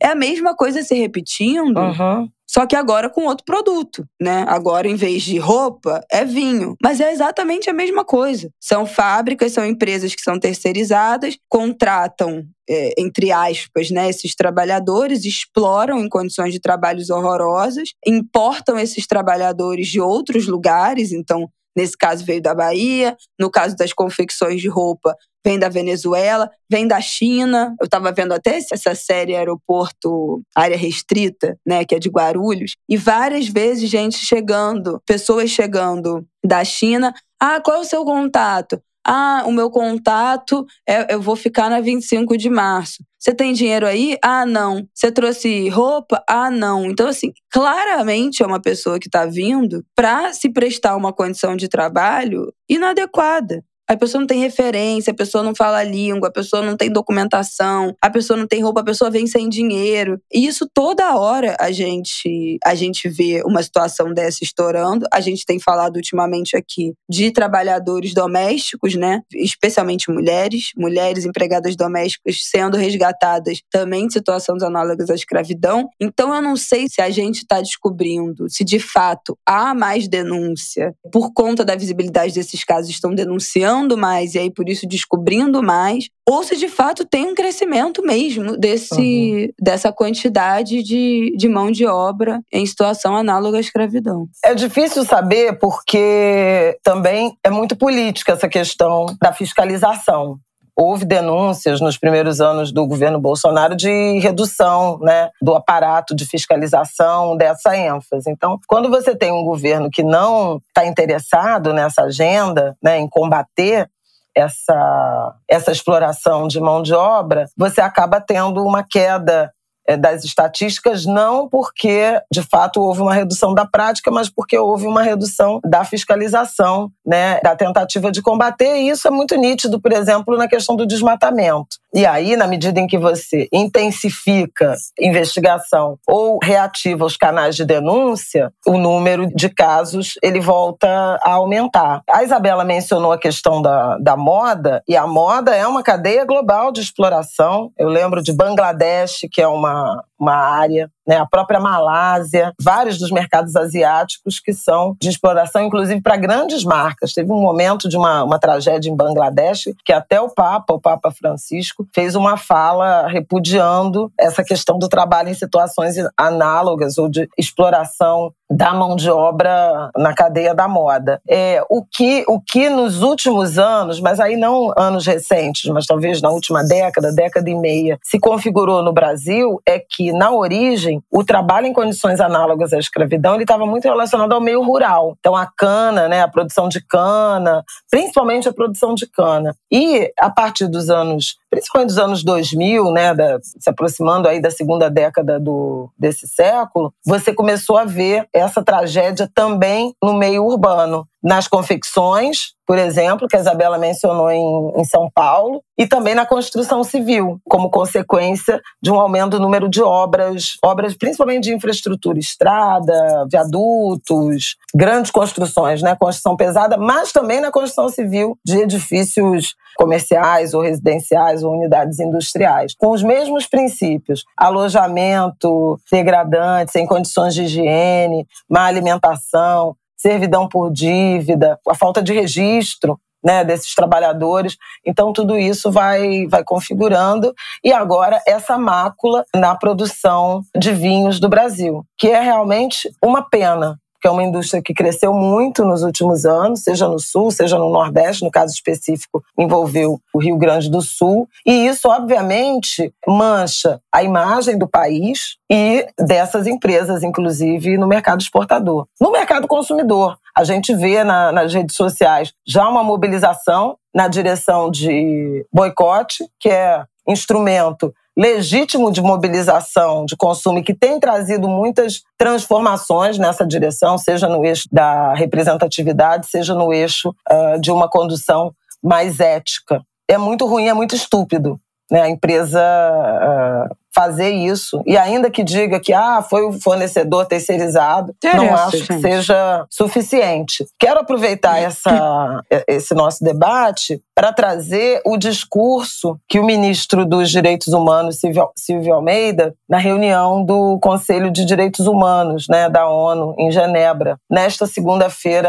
É a mesma coisa se repetindo. Uhum. Só que agora com outro produto, né? Agora, em vez de roupa, é vinho. Mas é exatamente a mesma coisa. São fábricas, são empresas que são terceirizadas, contratam é, entre aspas, né, esses trabalhadores, exploram em condições de trabalhos horrorosas, importam esses trabalhadores de outros lugares, então, nesse caso veio da Bahia, no caso das confecções de roupa, vem da Venezuela, vem da China. Eu estava vendo até essa série Aeroporto Área Restrita, né, que é de Guarulhos, e várias vezes gente chegando, pessoas chegando da China. Ah, qual é o seu contato? Ah, o meu contato, é, eu vou ficar na 25 de março. Você tem dinheiro aí? Ah, não. Você trouxe roupa? Ah, não. Então, assim, claramente é uma pessoa que está vindo para se prestar uma condição de trabalho inadequada. A pessoa não tem referência, a pessoa não fala a língua, a pessoa não tem documentação, a pessoa não tem roupa, a pessoa vem sem dinheiro. E isso toda hora a gente a gente vê uma situação dessa estourando. A gente tem falado ultimamente aqui de trabalhadores domésticos, né? Especialmente mulheres, mulheres empregadas domésticas sendo resgatadas também de situações análogas à escravidão. Então eu não sei se a gente está descobrindo se de fato há mais denúncia por conta da visibilidade desses casos, estão denunciando mais e aí por isso descobrindo mais, ou se de fato tem um crescimento mesmo desse, uhum. dessa quantidade de, de mão de obra em situação análoga à escravidão. É difícil saber porque também é muito política essa questão da fiscalização houve denúncias nos primeiros anos do governo Bolsonaro de redução né, do aparato de fiscalização dessa ênfase. Então, quando você tem um governo que não está interessado nessa agenda, né, em combater essa, essa exploração de mão de obra, você acaba tendo uma queda das estatísticas, não porque de fato houve uma redução da prática, mas porque houve uma redução da fiscalização, né, da tentativa de combater. E isso é muito nítido, por exemplo, na questão do desmatamento. E aí, na medida em que você intensifica investigação ou reativa os canais de denúncia, o número de casos ele volta a aumentar. A Isabela mencionou a questão da, da moda, e a moda é uma cadeia global de exploração. Eu lembro de Bangladesh, que é uma, uh, uma área né, a própria Malásia, vários dos mercados asiáticos que são de exploração, inclusive para grandes marcas. Teve um momento de uma, uma tragédia em Bangladesh que até o Papa, o Papa Francisco, fez uma fala repudiando essa questão do trabalho em situações análogas ou de exploração da mão de obra na cadeia da moda. É, o, que, o que nos últimos anos, mas aí não anos recentes, mas talvez na última década, década e meia, se configurou no Brasil é que, na origem, o trabalho em condições análogas à escravidão ele estava muito relacionado ao meio rural. Então a cana, né, a produção de cana, principalmente a produção de cana. E a partir dos anos, principalmente dos anos 2000, né, da, se aproximando aí da segunda década do, desse século, você começou a ver essa tragédia também no meio urbano nas confecções, por exemplo, que a Isabela mencionou em, em, São Paulo, e também na construção civil, como consequência de um aumento do número de obras, obras principalmente de infraestrutura, estrada, viadutos, grandes construções, né, construção pesada, mas também na construção civil de edifícios comerciais ou residenciais ou unidades industriais, com os mesmos princípios: alojamento degradante, sem condições de higiene, má alimentação, servidão por dívida, a falta de registro né, desses trabalhadores. Então, tudo isso vai, vai configurando. E agora, essa mácula na produção de vinhos do Brasil, que é realmente uma pena, que é uma indústria que cresceu muito nos últimos anos, seja no Sul, seja no Nordeste, no caso específico, envolveu o Rio Grande do Sul. E isso, obviamente, mancha a imagem do país e dessas empresas, inclusive no mercado exportador. No mercado consumidor, a gente vê na, nas redes sociais já uma mobilização na direção de boicote, que é instrumento legítimo de mobilização de consumo que tem trazido muitas transformações nessa direção, seja no eixo da representatividade, seja no eixo uh, de uma condução mais ética. É muito ruim, é muito estúpido né, a empresa uh, fazer isso. E ainda que diga que ah, foi o fornecedor terceirizado, não acho gente. que seja suficiente. Quero aproveitar essa, esse nosso debate para trazer o discurso que o ministro dos Direitos Humanos, Silvio, Silvio Almeida, na reunião do Conselho de Direitos Humanos né, da ONU, em Genebra, nesta segunda-feira,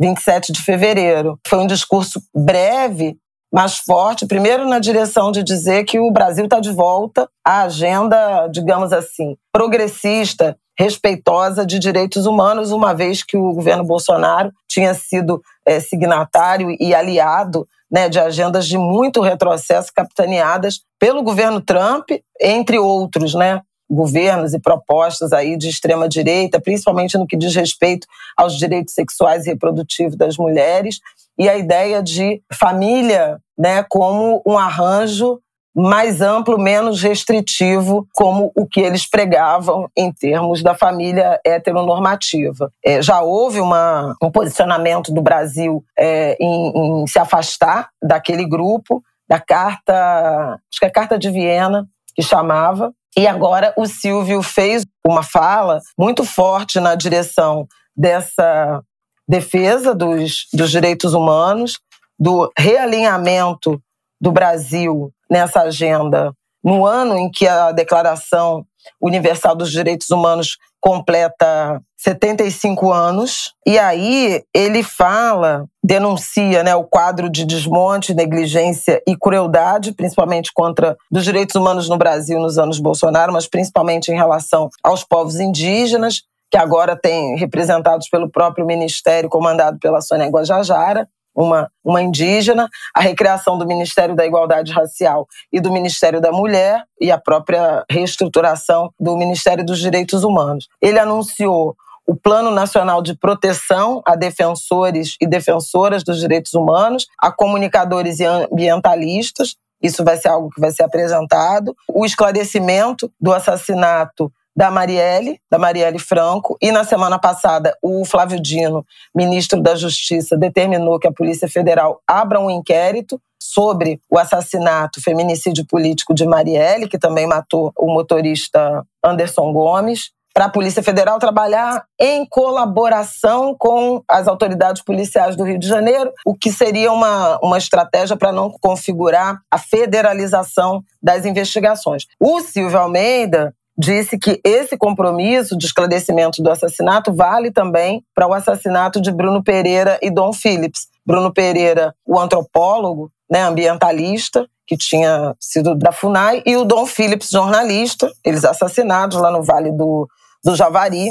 27 de fevereiro. Foi um discurso breve, mais forte, primeiro na direção de dizer que o Brasil está de volta à agenda, digamos assim, progressista, respeitosa de direitos humanos, uma vez que o governo Bolsonaro tinha sido é, signatário e aliado né, de agendas de muito retrocesso capitaneadas pelo governo Trump, entre outros, né, governos e propostas aí de extrema direita, principalmente no que diz respeito aos direitos sexuais e reprodutivos das mulheres e a ideia de família né, como um arranjo mais amplo, menos restritivo, como o que eles pregavam em termos da família heteronormativa. É, já houve uma, um posicionamento do Brasil é, em, em se afastar daquele grupo, da carta, acho que é a Carta de Viena, que chamava, e agora o Silvio fez uma fala muito forte na direção dessa defesa dos, dos direitos humanos, do realinhamento do Brasil nessa agenda. No ano em que a Declaração Universal dos Direitos Humanos completa 75 anos. E aí ele fala, denuncia né, o quadro de desmonte, negligência e crueldade, principalmente contra os direitos humanos no Brasil nos anos Bolsonaro, mas principalmente em relação aos povos indígenas, que agora tem representados pelo próprio ministério comandado pela Sônia Guajajara uma, uma indígena, a recriação do Ministério da Igualdade Racial e do Ministério da Mulher e a própria reestruturação do Ministério dos Direitos Humanos. Ele anunciou o Plano Nacional de Proteção a defensores e defensoras dos direitos humanos, a comunicadores e ambientalistas. Isso vai ser algo que vai ser apresentado. O esclarecimento do assassinato da Marielle, da Marielle Franco, e na semana passada o Flávio Dino, ministro da Justiça, determinou que a Polícia Federal abra um inquérito sobre o assassinato, feminicídio político de Marielle, que também matou o motorista Anderson Gomes, para a Polícia Federal trabalhar em colaboração com as autoridades policiais do Rio de Janeiro, o que seria uma, uma estratégia para não configurar a federalização das investigações. O Silvio Almeida disse que esse compromisso de esclarecimento do assassinato vale também para o assassinato de Bruno Pereira e Dom Phillips. Bruno Pereira, o antropólogo, né, ambientalista, que tinha sido da FUNAI, e o Dom Phillips, jornalista, eles assassinados lá no Vale do, do Javari.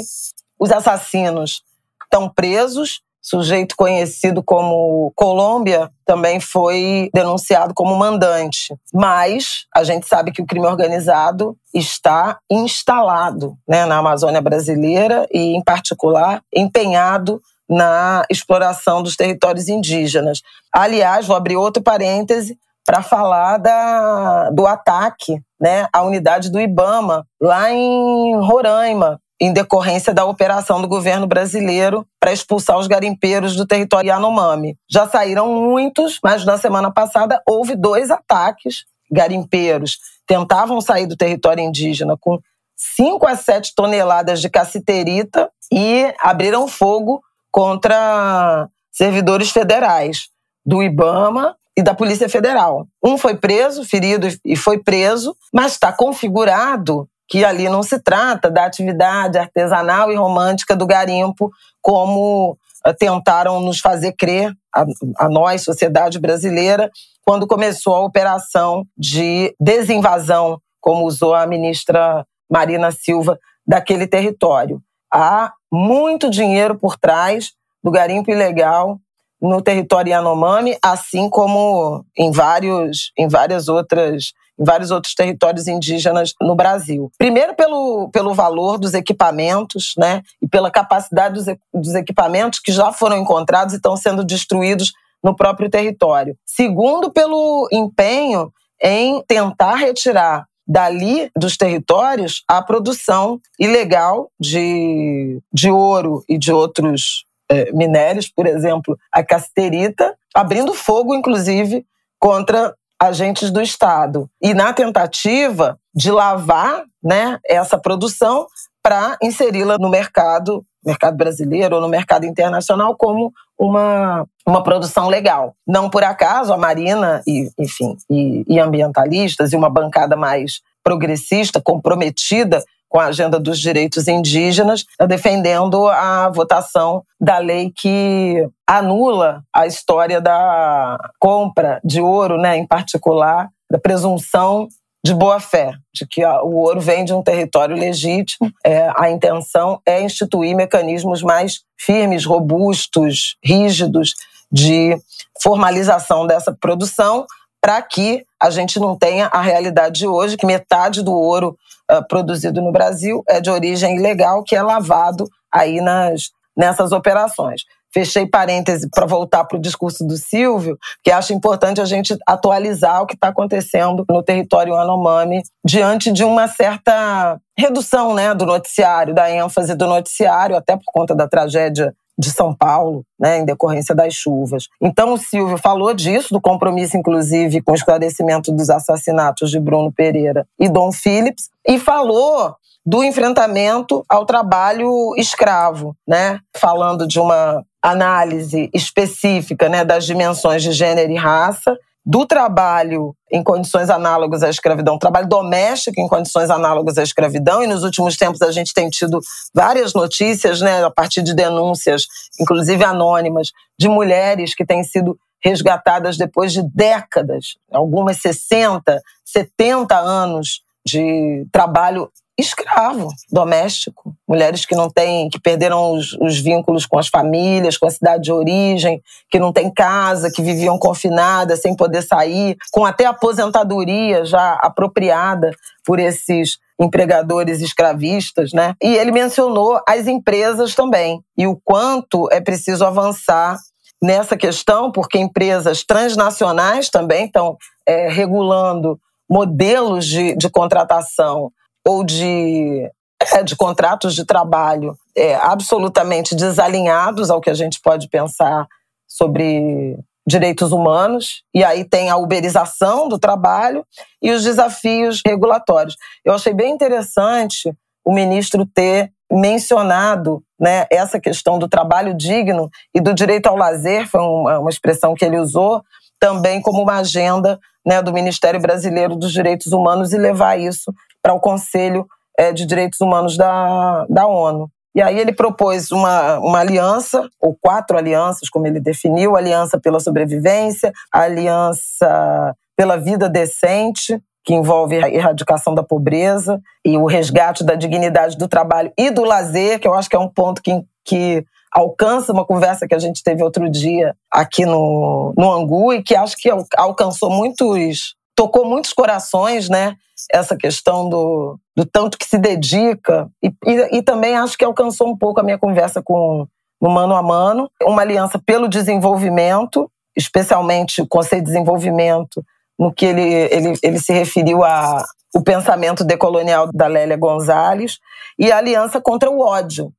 Os assassinos estão presos, sujeito conhecido como Colômbia também foi denunciado como mandante. Mas a gente sabe que o crime organizado está instalado né, na Amazônia brasileira e, em particular, empenhado na exploração dos territórios indígenas. Aliás, vou abrir outro parêntese para falar da, do ataque né, à unidade do IBAMA, lá em Roraima, em decorrência da operação do governo brasileiro para expulsar os garimpeiros do território Yanomami. Já saíram muitos, mas na semana passada houve dois ataques. Garimpeiros tentavam sair do território indígena com 5 a 7 toneladas de cassiterita e abriram fogo contra servidores federais do IBAMA e da Polícia Federal. Um foi preso, ferido e foi preso, mas está configurado que ali não se trata da atividade artesanal e romântica do garimpo, como eh, tentaram nos fazer crer, a, a nós, sociedade brasileira, quando começou a operação de desinvasão, como usou a ministra Marina Silva, daquele território. Há muito dinheiro por trás do garimpo ilegal no território Yanomami, assim como em vários em várias outras em vários outros territórios indígenas no Brasil. Primeiro, pelo, pelo valor dos equipamentos, né? E pela capacidade dos, dos equipamentos que já foram encontrados e estão sendo destruídos no próprio território. Segundo, pelo empenho em tentar retirar dali dos territórios a produção ilegal de, de ouro e de outros minérios, por exemplo, a casterita, abrindo fogo, inclusive, contra agentes do Estado. E na tentativa de lavar né, essa produção para inseri-la no mercado, mercado brasileiro ou no mercado internacional como uma, uma produção legal. Não por acaso a Marina e, enfim, e, e ambientalistas e uma bancada mais progressista, comprometida com a agenda dos direitos indígenas, defendendo a votação da lei que anula a história da compra de ouro, né, em particular, da presunção de boa fé, de que o ouro vem de um território legítimo. É, a intenção é instituir mecanismos mais firmes, robustos, rígidos de formalização dessa produção, para que a gente não tenha a realidade de hoje, que metade do ouro uh, produzido no Brasil é de origem ilegal, que é lavado aí nas, nessas operações. fechei parêntese para voltar para o discurso do Silvio, que acho importante a gente atualizar o que está acontecendo no território Anomami diante de uma certa redução né, do noticiário, da ênfase do noticiário, até por conta da tragédia de São Paulo, né, em decorrência das chuvas. Então o Silvio falou disso, do compromisso, inclusive, com o esclarecimento dos assassinatos de Bruno Pereira e Dom Phillips, e falou do enfrentamento ao trabalho escravo, né, falando de uma análise específica né, das dimensões de gênero e raça, do trabalho em condições análogas à escravidão, trabalho doméstico em condições análogas à escravidão, e nos últimos tempos a gente tem tido várias notícias, né, a partir de denúncias, inclusive anônimas, de mulheres que têm sido resgatadas depois de décadas, algumas 60, 70 anos de trabalho escravo doméstico, mulheres que não têm, que perderam os, os, vínculos com as famílias, com a cidade de origem, que não têm casa, que viviam confinadas, sem poder sair, com até aposentadoria já apropriada por esses empregadores escravistas, né? E ele mencionou as empresas também e o quanto é preciso avançar nessa questão, porque empresas transnacionais também estão é, regulando modelos de, de contratação ou de, é, de contratos de trabalho é, absolutamente desalinhados ao que a gente pode pensar sobre direitos humanos, e aí tem a uberização do trabalho e os desafios regulatórios. Eu achei bem interessante o ministro ter mencionado né, essa questão do trabalho digno e do direito ao lazer, foi uma, uma expressão que ele usou, também como uma agenda né, do Ministério Brasileiro dos Direitos Humanos e levar isso para o Conselho é, de Direitos Humanos da, da ONU. E aí ele propôs uma, uma aliança, ou quatro alianças, como ele definiu, aliança pela sobrevivência, aliança pela vida decente, que envolve a erradicação da pobreza e o resgate da dignidade do trabalho e do lazer, que eu acho que é um ponto que, que alcança uma conversa que a gente teve outro dia aqui no, no Angu e que acho que alcançou muitos, tocou muitos corações, né? essa questão do, do tanto que se dedica e, e, e, também acho que alcançou um pouco a minha conversa com no mano a mano, uma aliança pelo desenvolvimento, especialmente o Conselho de Desenvolvimento, no que ele, ele, ele se referiu a o pensamento decolonial da Lélia Gonzalez e a aliança contra o ódio,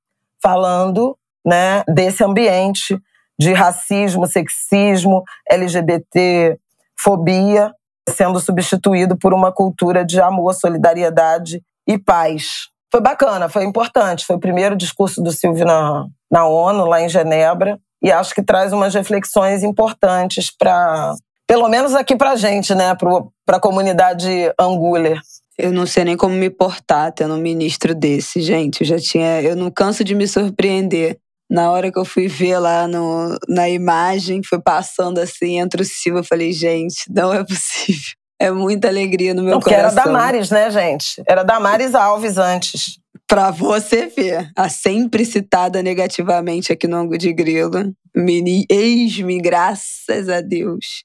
falando né, desse ambiente de racismo, sexismo, LGBT, fobia sendo substituído por uma cultura de amor, solidariedade e paz. Foi bacana, foi importante. Foi o primeiro discurso do Silvio na, na ONU, lá em Genebra, e acho que traz umas reflexões importantes para, pelo menos aqui para a gente, né, para a comunidade anguler. Eu não sei nem como me portar tendo um ministro desse, gente. Eu já tinha. Eu não canso de me surpreender na hora que eu fui ver lá no, na imagem, foi passando assim entre o Silva, eu falei, gente, não é possível. É muita alegria no meu coração. Porque era Damares, né, gente? Era Damares Alves antes. Pra você ver, a sempre citada negativamente aqui no Ango de Grilo, ex-me, graças a Deus,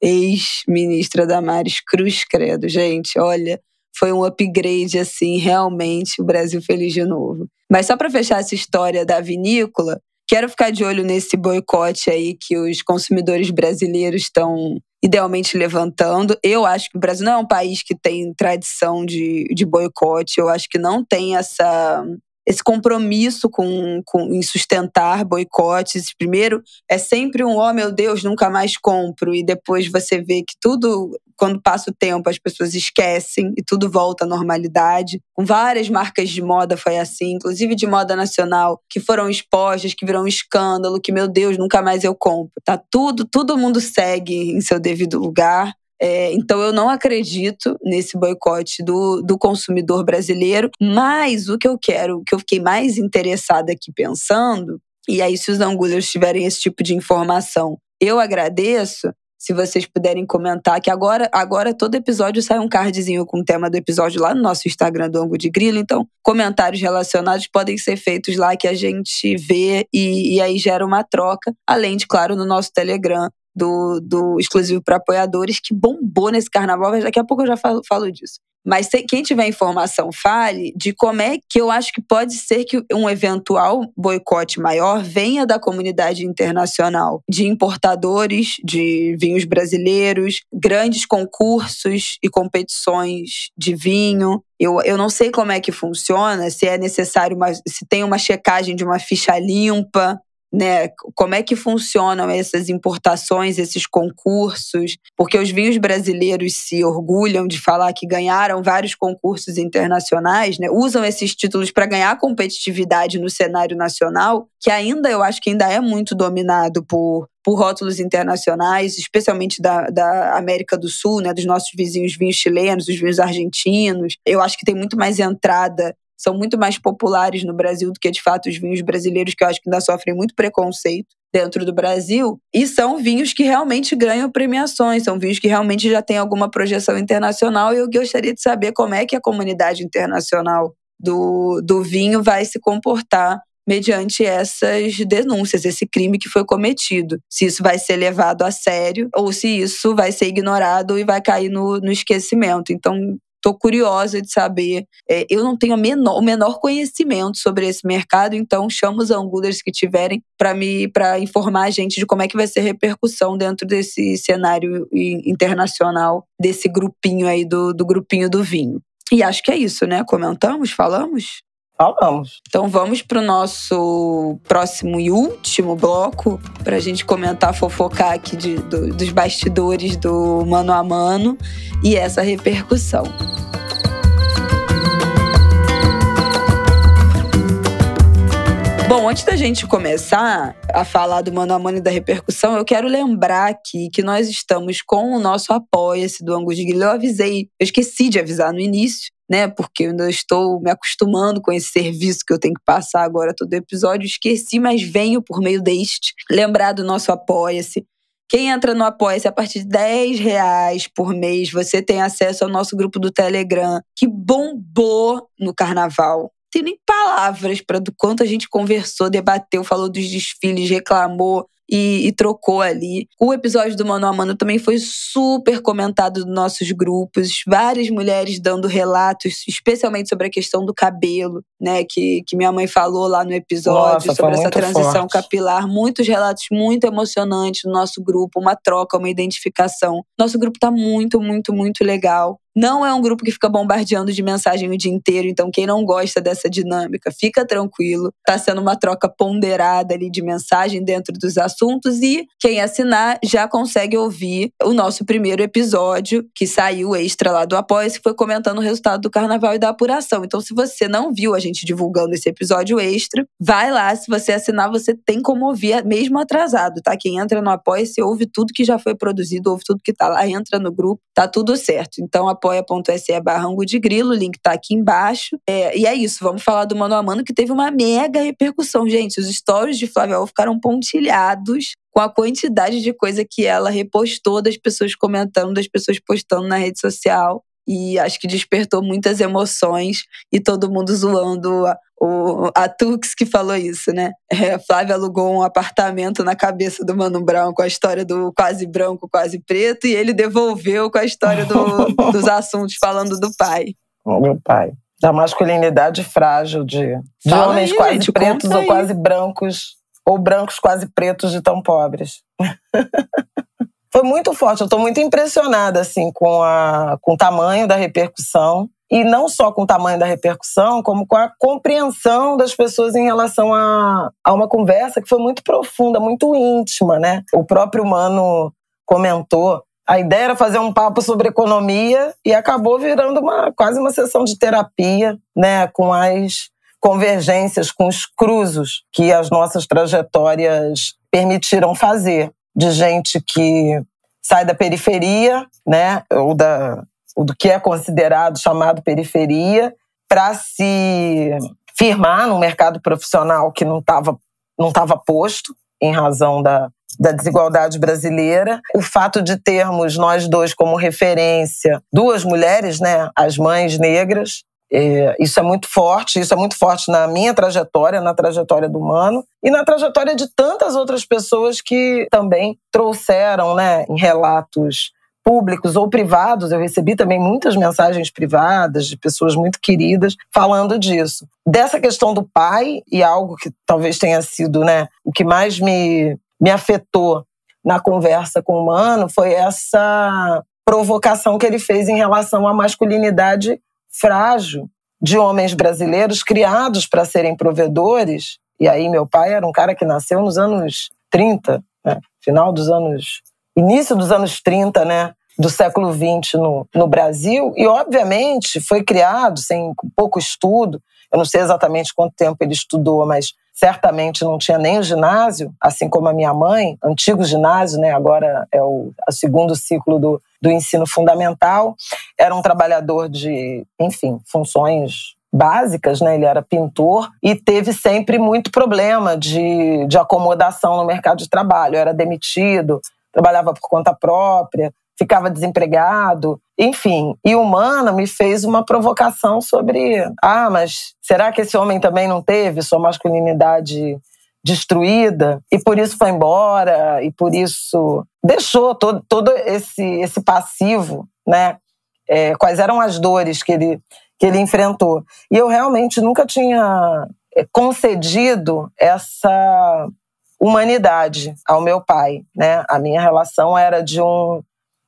ex-ministra Damares Cruz Credo. Gente, olha, foi um upgrade, assim, realmente, o Brasil feliz de novo. Mas só para fechar essa história da vinícola, quero ficar de olho nesse boicote aí que os consumidores brasileiros estão idealmente levantando. Eu acho que o Brasil não é um país que tem tradição de, de boicote, eu acho que não tem essa esse compromisso com, com, em sustentar boicotes. Primeiro, é sempre um, oh meu Deus, nunca mais compro. E depois você vê que tudo, quando passa o tempo, as pessoas esquecem e tudo volta à normalidade. Com várias marcas de moda foi assim, inclusive de moda nacional, que foram expostas, que viram um escândalo, que, meu Deus, nunca mais eu compro. Tá tudo, todo mundo segue em seu devido lugar. É, então eu não acredito nesse boicote do, do consumidor brasileiro, mas o que eu quero, o que eu fiquei mais interessada aqui pensando, e aí se os angulers tiverem esse tipo de informação, eu agradeço se vocês puderem comentar, que agora, agora todo episódio sai um cardzinho com o tema do episódio lá no nosso Instagram do Angu de Grilo. Então, comentários relacionados podem ser feitos lá que a gente vê e, e aí gera uma troca. Além de, claro, no nosso Telegram, do, do exclusivo para apoiadores, que bombou nesse carnaval, mas daqui a pouco eu já falo, falo disso. Mas quem tiver informação, fale de como é que eu acho que pode ser que um eventual boicote maior venha da comunidade internacional, de importadores de vinhos brasileiros, grandes concursos e competições de vinho. Eu, eu não sei como é que funciona, se é necessário, uma, se tem uma checagem de uma ficha limpa, né? Como é que funcionam essas importações, esses concursos? Porque os vinhos brasileiros se orgulham de falar que ganharam vários concursos internacionais, né? Usam esses títulos para ganhar competitividade no cenário nacional, que ainda eu acho que ainda é muito dominado por por rótulos internacionais, especialmente da, da América do Sul, né, dos nossos vizinhos vinhos chilenos, dos vinhos argentinos. Eu acho que tem muito mais entrada são muito mais populares no Brasil do que de fato os vinhos brasileiros, que eu acho que ainda sofrem muito preconceito dentro do Brasil. E são vinhos que realmente ganham premiações, são vinhos que realmente já têm alguma projeção internacional. E eu gostaria de saber como é que a comunidade internacional do, do vinho vai se comportar mediante essas denúncias, esse crime que foi cometido. Se isso vai ser levado a sério ou se isso vai ser ignorado e vai cair no, no esquecimento. Então, Estou curiosa de saber. É, eu não tenho menor, o menor conhecimento sobre esse mercado, então chamo os angulers que tiverem para me para informar a gente de como é que vai ser a repercussão dentro desse cenário internacional desse grupinho aí do, do grupinho do vinho. E acho que é isso, né? Comentamos, falamos. Falamos. Então vamos para o nosso próximo e último bloco para a gente comentar, fofocar aqui de, do, dos bastidores do mano a mano e essa repercussão. Bom, antes da gente começar a falar do Mano a Mano e da repercussão, eu quero lembrar aqui que nós estamos com o nosso apoia-se do Angus de Grilo. Eu avisei, eu esqueci de avisar no início, né? Porque eu ainda estou me acostumando com esse serviço que eu tenho que passar agora todo episódio. Esqueci, mas venho por meio deste. Lembrar do nosso Apoia-se. Quem entra no Apoia-se a partir de 10 reais por mês, você tem acesso ao nosso grupo do Telegram, que bombou no carnaval. Tem nem palavras para do quanto a gente conversou, debateu, falou dos desfiles, reclamou, e, e, trocou ali. O episódio do Mano a Mano também foi super comentado nos nossos grupos, várias mulheres dando relatos, especialmente sobre a questão do cabelo, né? Que, que minha mãe falou lá no episódio Nossa, sobre essa transição forte. capilar. Muitos relatos muito emocionantes no nosso grupo, uma troca, uma identificação. Nosso grupo tá muito, muito, muito legal. Não é um grupo que fica bombardeando de mensagem o dia inteiro, então quem não gosta dessa dinâmica, fica tranquilo. Tá sendo uma troca ponderada ali de mensagem dentro dos assuntos e quem assinar já consegue ouvir o nosso primeiro episódio que saiu extra lá do Apoia, que foi comentando o resultado do carnaval e da apuração. Então se você não viu a gente divulgando esse episódio extra, vai lá, se você assinar, você tem como ouvir mesmo atrasado, tá? Quem entra no Apoia, se ouve tudo que já foi produzido, ouve tudo que tá lá, entra no grupo, tá tudo certo. Então apoia apoia.se barra de Grilo, o link tá aqui embaixo. É, e é isso, vamos falar do Mano a Mano, que teve uma mega repercussão. Gente, os stories de Flávia ficaram pontilhados com a quantidade de coisa que ela repostou, das pessoas comentando, das pessoas postando na rede social. E acho que despertou muitas emoções e todo mundo zoando o, a Tux que falou isso, né? É, Flávia alugou um apartamento na cabeça do Mano Brown com a história do quase branco, quase preto, e ele devolveu com a história do, dos assuntos falando do pai. O meu pai. Da masculinidade frágil de, de homens aí, quase gente, pretos ou aí. quase brancos, ou brancos quase pretos de tão pobres. Foi muito forte, eu estou muito impressionada assim com, a, com o tamanho da repercussão e não só com o tamanho da repercussão, como com a compreensão das pessoas em relação a, a uma conversa que foi muito profunda, muito íntima, né? O próprio Mano comentou. A ideia era fazer um papo sobre economia e acabou virando uma, quase uma sessão de terapia, né? Com as convergências, com os cruzos que as nossas trajetórias permitiram fazer. De gente que sai da periferia, né? Ou da, do que é considerado chamado periferia, para se firmar no mercado profissional que não estava não tava posto em razão da, da desigualdade brasileira. O fato de termos nós dois como referência duas mulheres, né, as mães negras, é, isso é muito forte, isso é muito forte na minha trajetória, na trajetória do Mano e na trajetória de tantas outras pessoas que também trouxeram, né, em relatos públicos ou privados, eu recebi também muitas mensagens privadas de pessoas muito queridas falando disso. Dessa questão do pai, e algo que talvez tenha sido né, o que mais me, me afetou na conversa com o Mano, foi essa provocação que ele fez em relação à masculinidade frágil de homens brasileiros criados para serem provedores. E aí, meu pai era um cara que nasceu nos anos 30, né? final dos anos. Início dos anos 30, né? Do século XX no, no Brasil, e obviamente foi criado sem pouco estudo. Eu não sei exatamente quanto tempo ele estudou, mas certamente não tinha nem o ginásio, assim como a minha mãe, antigo ginásio, né? agora é o, o segundo ciclo do, do ensino fundamental. Era um trabalhador de, enfim, funções básicas, né? Ele era pintor e teve sempre muito problema de, de acomodação no mercado de trabalho. Era demitido, trabalhava por conta própria, ficava desempregado, enfim. E o Mana me fez uma provocação sobre: ah, mas será que esse homem também não teve sua masculinidade destruída e por isso foi embora e por isso deixou todo, todo esse, esse passivo, né? É, quais eram as dores que ele que ele enfrentou. E eu realmente nunca tinha eh, concedido essa humanidade ao meu pai, né? A minha relação era de um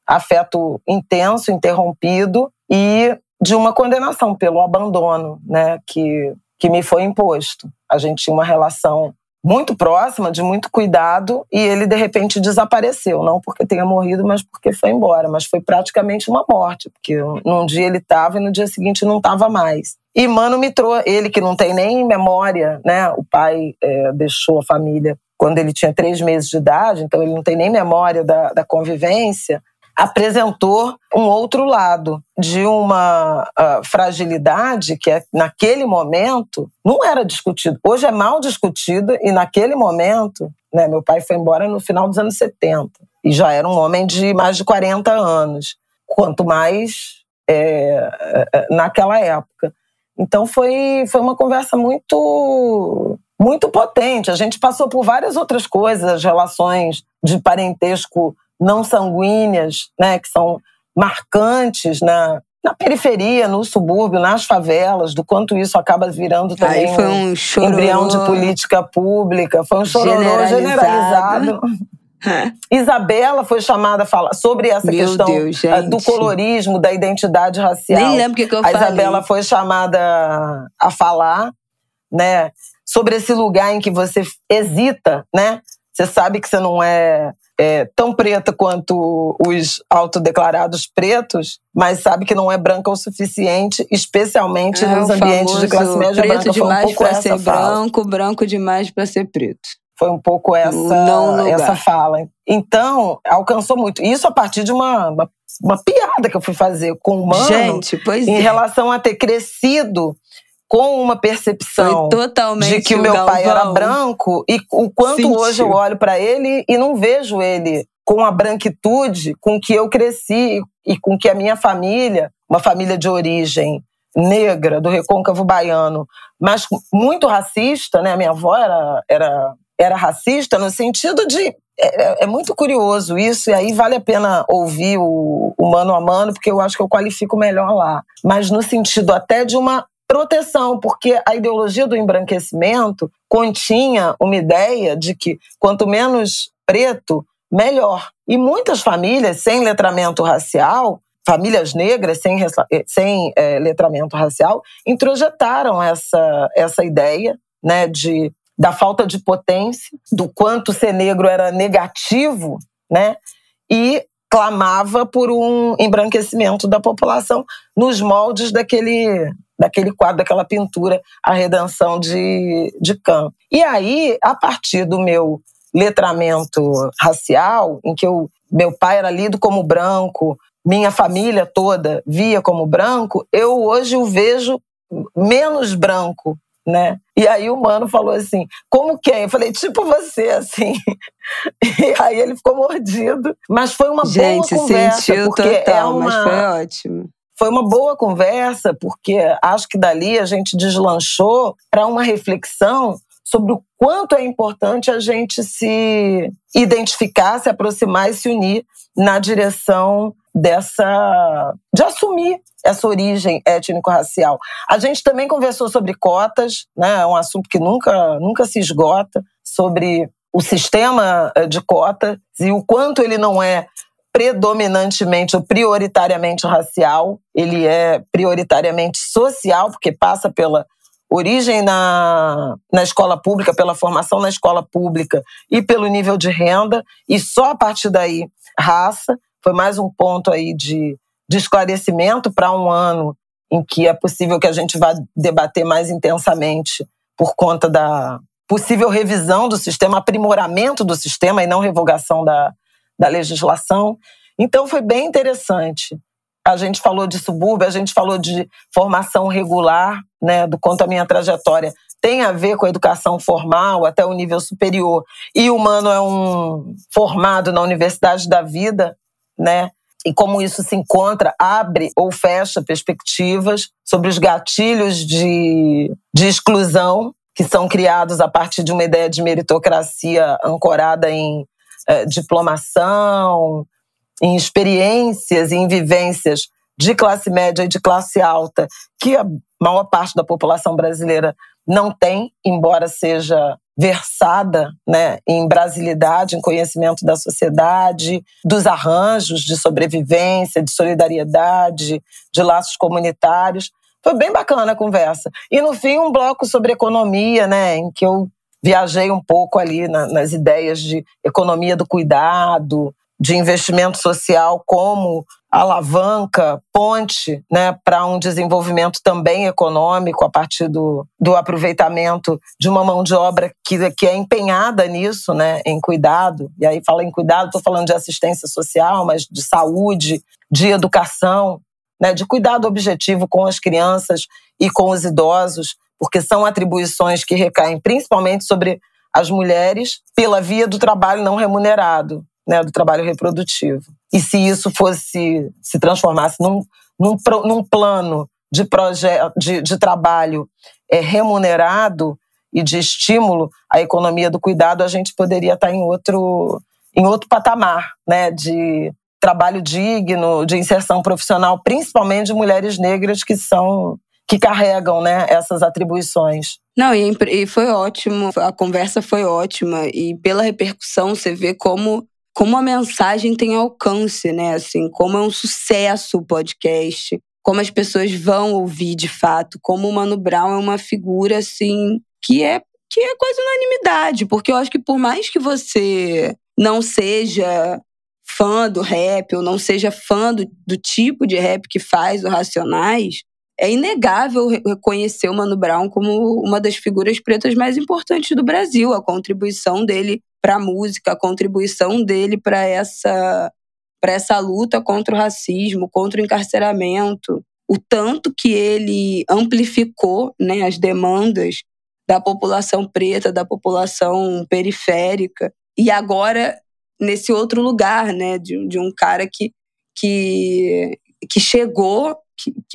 afeto intenso, interrompido e de uma condenação pelo abandono, né, que que me foi imposto. A gente tinha uma relação muito próxima, de muito cuidado, e ele de repente desapareceu. Não porque tenha morrido, mas porque foi embora. Mas foi praticamente uma morte, porque num dia ele estava e no dia seguinte não estava mais. E Mano me trouxe, ele que não tem nem memória, né? O pai é, deixou a família quando ele tinha três meses de idade, então ele não tem nem memória da, da convivência apresentou um outro lado de uma uh, fragilidade que é, naquele momento não era discutido. Hoje é mal discutido e naquele momento, né, meu pai foi embora no final dos anos 70 e já era um homem de mais de 40 anos, quanto mais é, é, naquela época. Então foi, foi uma conversa muito muito potente. A gente passou por várias outras coisas, as relações de parentesco não sanguíneas, né, que são marcantes na, na periferia, no subúrbio, nas favelas, do quanto isso acaba virando também Aí foi um, um embrião de política pública. Foi um chororô generalizado. generalizado. Isabela foi chamada a falar sobre essa Meu questão Deus, eh, do colorismo, da identidade racial. Nem lembro o que, que eu a falei. Isabela foi chamada a falar, né, sobre esse lugar em que você hesita, né? Você sabe que você não é é, tão preta quanto os autodeclarados pretos, mas sabe que não é branca o suficiente, especialmente é, nos ambientes de classe média preto branca. demais para um ser fala. branco, branco demais para ser preto. Foi um pouco essa, essa fala. Então, alcançou muito. Isso a partir de uma, uma, uma piada que eu fui fazer com o Mano Gente, pois em é. relação a ter crescido com uma percepção de que o meu pai era branco e o quanto Sentiu. hoje eu olho para ele e não vejo ele com a branquitude com que eu cresci e com que a minha família, uma família de origem negra do recôncavo baiano, mas muito racista, né? A minha avó era, era, era racista no sentido de é, é, muito curioso isso, e aí vale a pena ouvir o, o mano a mano, porque eu acho que eu qualifico melhor lá. Mas no sentido até de uma proteção, porque a ideologia do embranquecimento continha uma ideia de que quanto menos preto, melhor. E muitas famílias sem letramento racial, famílias negras sem, sem é, letramento racial, introjetaram essa, essa ideia né, de, da falta de potência, do quanto ser negro era negativo, né? E clamava por um embranquecimento da população nos moldes daquele daquele quadro, daquela pintura, A Redenção de, de Kant. E aí, a partir do meu letramento racial, em que eu, meu pai era lido como branco, minha família toda via como branco, eu hoje o vejo menos branco, né? E aí o mano falou assim: como quem? Eu falei, tipo você, assim. E aí ele ficou mordido. Mas foi uma Gente, boa conversa. Sentiu porque total, é uma... mas foi ótimo. Foi uma boa conversa, porque acho que dali a gente deslanchou para uma reflexão sobre o quanto é importante a gente se identificar, se aproximar e se unir na direção dessa de assumir essa origem étnico-racial. A gente também conversou sobre cotas, né? É um assunto que nunca nunca se esgota sobre o sistema eh, de cotas e o quanto ele não é predominantemente ou prioritariamente racial, ele é prioritariamente social, porque passa pela origem na, na escola pública, pela formação na escola pública e pelo nível de renda, e só a partir daí raça. Foi mais um ponto aí de, de esclarecimento para um ano em que é possível que a gente vá debater mais intensamente por conta da possível revisão do sistema, aprimoramento do sistema e não revogação da, da legislação. Então foi bem interessante. A gente falou de subúrbio, a gente falou de formação regular, né, do quanto a minha trajetória tem a ver com a educação formal até o nível superior. E o Mano é um formado na Universidade da Vida, né? E como isso se encontra, abre ou fecha perspectivas sobre os gatilhos de, de exclusão que são criados a partir de uma ideia de meritocracia ancorada em eh, diplomação, em experiências e em vivências de classe média e de classe alta, que a maior parte da população brasileira não tem, embora seja versada né, em brasilidade, em conhecimento da sociedade, dos arranjos de sobrevivência, de solidariedade, de laços comunitários. Foi bem bacana a conversa. E no fim, um bloco sobre economia, né, em que eu viajei um pouco ali na, nas ideias de economia do cuidado, de investimento social como alavanca, ponte né, para um desenvolvimento também econômico a partir do, do aproveitamento de uma mão de obra que, que é empenhada nisso, né, em cuidado. E aí fala em cuidado, estou falando de assistência social, mas de saúde, de educação, né, de cuidado objetivo com as crianças e com os idosos, porque são atribuições que recaem principalmente sobre as mulheres pela via do trabalho não remunerado né, do trabalho reprodutivo. E se isso fosse, se transformasse num, num, num plano de, projeto, de, de trabalho é, remunerado e de estímulo à economia do cuidado, a gente poderia estar em outro, em outro patamar né, de trabalho digno, de inserção profissional, principalmente de mulheres negras que são que carregam né, essas atribuições. Não, e foi ótimo, a conversa foi ótima, e pela repercussão você vê como como a mensagem tem alcance, né? Assim, como é um sucesso o podcast, como as pessoas vão ouvir de fato, como o Mano Brown é uma figura assim que é que é quase unanimidade, porque eu acho que por mais que você não seja fã do rap ou não seja fã do, do tipo de rap que faz o Racionais, é inegável reconhecer o Mano Brown como uma das figuras pretas mais importantes do Brasil, a contribuição dele para a música, a contribuição dele para essa para essa luta contra o racismo, contra o encarceramento, o tanto que ele amplificou né, as demandas da população preta, da população periférica, e agora nesse outro lugar, né, de, de um cara que, que, que chegou,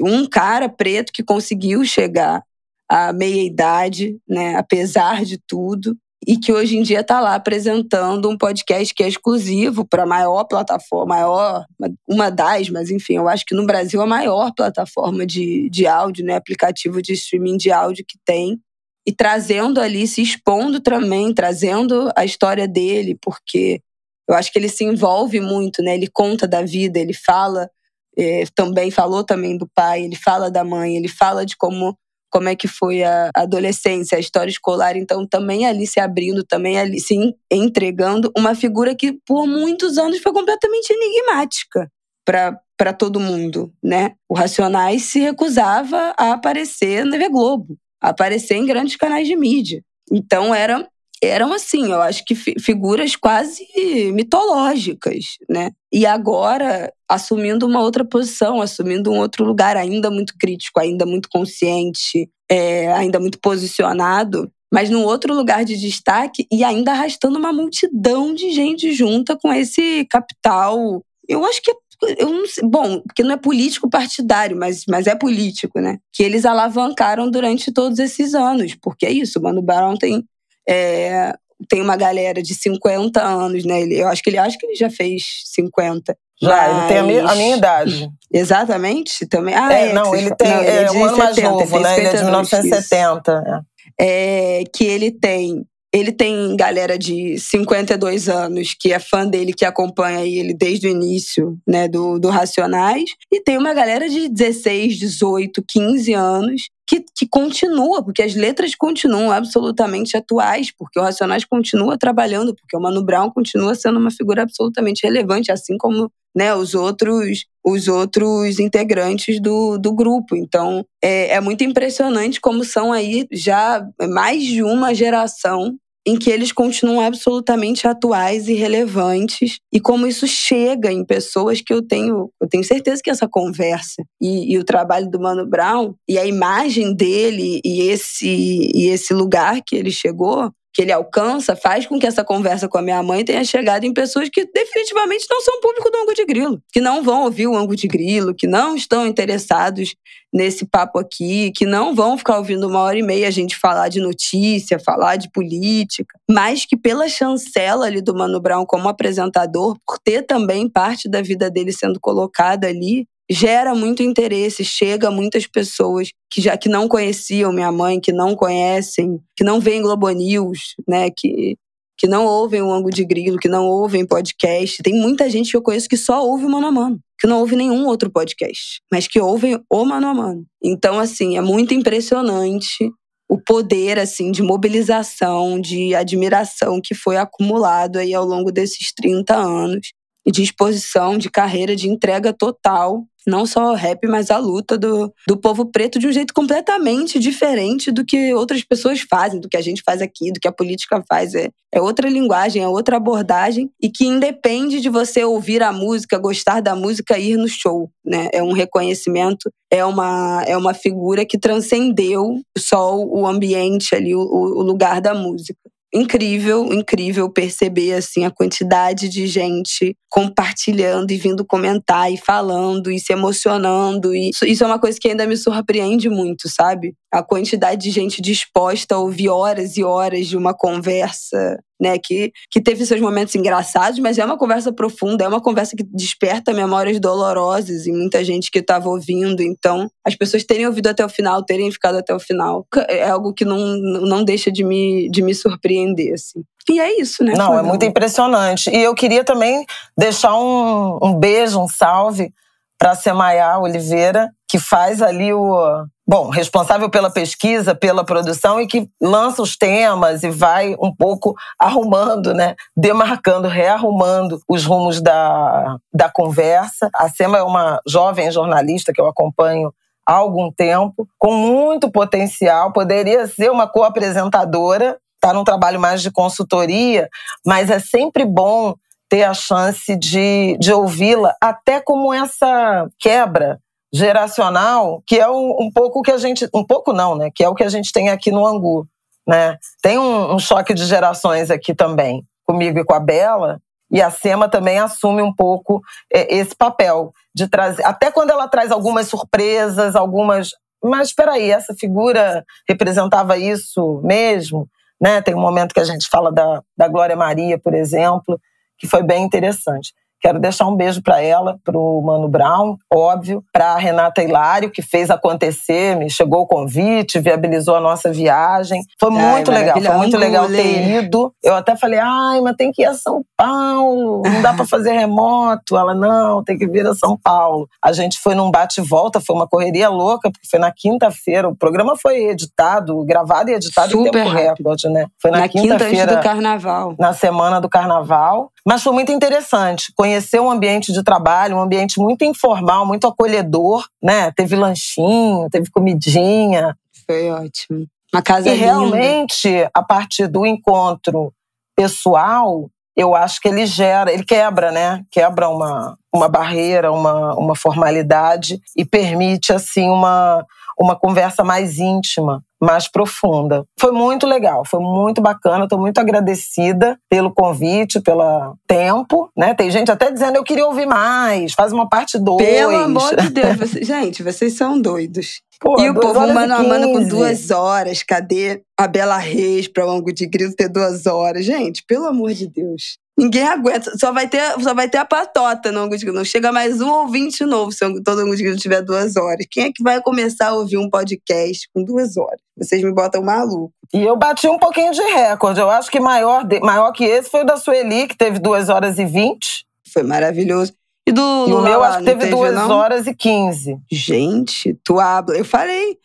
um cara preto que conseguiu chegar à meia idade, né, apesar de tudo, e que hoje em dia está lá apresentando um podcast que é exclusivo para a maior plataforma, maior, uma das, mas enfim, eu acho que no Brasil a maior plataforma de, de áudio, né, aplicativo de streaming de áudio que tem, e trazendo ali, se expondo também, trazendo a história dele, porque eu acho que ele se envolve muito, né, ele conta da vida, ele fala, é, também falou também do pai, ele fala da mãe, ele fala de como como é que foi a adolescência, a história escolar, então também ali se abrindo, também ali se entregando uma figura que por muitos anos foi completamente enigmática para todo mundo, né? O Racionais se recusava a aparecer na TV Globo, a aparecer em grandes canais de mídia. Então era eram assim, eu acho que figuras quase mitológicas, né? E agora assumindo uma outra posição, assumindo um outro lugar ainda muito crítico, ainda muito consciente, é, ainda muito posicionado, mas num outro lugar de destaque e ainda arrastando uma multidão de gente junta com esse capital. Eu acho que é eu não sei, bom, porque não é político partidário, mas, mas é político, né? Que eles alavancaram durante todos esses anos, porque é isso, o Mano Barão tem é, tem uma galera de 50 anos, né? Ele, eu acho que ele acho que ele já fez 50. Já, mas... ele tem a minha, a minha, idade. Exatamente, também. Ah, é, é não, ele tem não, ele é, é um ano mais novo, né? Ele é de 1970. É. é, que ele tem ele tem galera de 52 anos que é fã dele, que acompanha ele desde o início né, do, do Racionais. E tem uma galera de 16, 18, 15 anos que, que continua, porque as letras continuam absolutamente atuais, porque o Racionais continua trabalhando, porque o Mano Brown continua sendo uma figura absolutamente relevante, assim como né, os outros os outros integrantes do, do grupo. Então, é, é muito impressionante como são aí já mais de uma geração em que eles continuam absolutamente atuais e relevantes e como isso chega em pessoas que eu tenho, eu tenho certeza que essa conversa e, e o trabalho do Mano Brown e a imagem dele e esse e esse lugar que ele chegou que ele alcança faz com que essa conversa com a minha mãe tenha chegado em pessoas que definitivamente não são público do Ango de Grilo, que não vão ouvir o Ango de Grilo, que não estão interessados nesse papo aqui, que não vão ficar ouvindo uma hora e meia a gente falar de notícia, falar de política, mas que pela chancela ali do Mano Brown como apresentador, por ter também parte da vida dele sendo colocada ali, gera muito interesse, chega a muitas pessoas que já que não conheciam minha mãe, que não conhecem, que não veem Globo News, né, que que não ouvem o ângulo de grilo, que não ouvem podcast. Tem muita gente que eu conheço que só ouve o mano a mano, que não ouve nenhum outro podcast, mas que ouvem o mano a mano. Então, assim, é muito impressionante o poder assim de mobilização, de admiração que foi acumulado aí ao longo desses 30 anos de exposição, de carreira, de entrega total não só o rap, mas a luta do, do povo preto de um jeito completamente diferente do que outras pessoas fazem, do que a gente faz aqui, do que a política faz. É, é outra linguagem, é outra abordagem e que independe de você ouvir a música, gostar da música, ir no show. Né? É um reconhecimento, é uma, é uma figura que transcendeu só o ambiente ali, o, o lugar da música incrível, incrível perceber assim a quantidade de gente compartilhando e vindo comentar e falando e se emocionando e isso é uma coisa que ainda me surpreende muito, sabe? A quantidade de gente disposta a ouvir horas e horas de uma conversa né, que, que teve seus momentos engraçados, mas é uma conversa profunda, é uma conversa que desperta memórias dolorosas em muita gente que estava ouvindo. Então, as pessoas terem ouvido até o final, terem ficado até o final, é algo que não, não deixa de me, de me surpreender, assim. E é isso, né? Não, é muito impressionante. E eu queria também deixar um, um beijo, um salve para a Semaiá Oliveira, que faz ali o, bom, responsável pela pesquisa, pela produção e que lança os temas e vai um pouco arrumando, né, demarcando, rearrumando os rumos da, da conversa. A Sema é uma jovem jornalista que eu acompanho há algum tempo, com muito potencial, poderia ser uma co-apresentadora, está num trabalho mais de consultoria, mas é sempre bom ter a chance de, de ouvi-la, até como essa quebra geracional, que é um, um, pouco que a gente. Um pouco não, né? Que é o que a gente tem aqui no Angu. Né? Tem um, um choque de gerações aqui também, comigo e com a Bela, e a Sema também assume um pouco é, esse papel de trazer. Até quando ela traz algumas surpresas, algumas. Mas espera aí, essa figura representava isso mesmo? Né? Tem um momento que a gente fala da, da Glória Maria, por exemplo, que foi bem interessante. Quero deixar um beijo para ela, para o Mano Brown, óbvio, para a Renata Hilário, que fez acontecer, me chegou o convite, viabilizou a nossa viagem. Foi muito legal, foi muito legal ter ido. Eu até falei, ai, mas tem que ir a São Paulo, não dá para fazer remoto. Ela, não, tem que vir a São Paulo. A gente foi num bate-volta, foi uma correria louca, porque foi na quinta-feira. O programa foi editado, gravado e editado Super em tempo recorde, né? Foi na, na quinta-feira. Quinta do carnaval. Na semana do carnaval. Mas foi muito interessante conhecer um ambiente de trabalho, um ambiente muito informal, muito acolhedor, né? Teve lanchinho, teve comidinha. Foi ótimo. Uma casa e linda. realmente, a partir do encontro pessoal, eu acho que ele gera, ele quebra, né? Quebra uma, uma barreira, uma, uma formalidade e permite, assim, uma, uma conversa mais íntima, mais profunda. Foi muito legal, foi muito bacana. Estou muito agradecida pelo convite, pelo tempo. Né? Tem gente até dizendo eu queria ouvir mais, faz uma parte 2. Pelo amor de Deus, você... gente, vocês são doidos. Pô, e o povo mano a mano com duas horas. Cadê a Bela Reis para o ângulo de grilo ter duas horas? Gente, pelo amor de Deus. Ninguém aguenta. Só vai ter, só vai ter a patota no grilo. Não chega mais um ouvinte novo se todo de grilo tiver duas horas. Quem é que vai começar a ouvir um podcast com duas horas? Vocês me botam maluco. E eu bati um pouquinho de recorde. Eu acho que maior, de, maior que esse foi o da Sueli, que teve duas horas e vinte. Foi maravilhoso. E do e o meu acho que teve, duas não? horas e quinze. Gente, tu habla. Eu falei.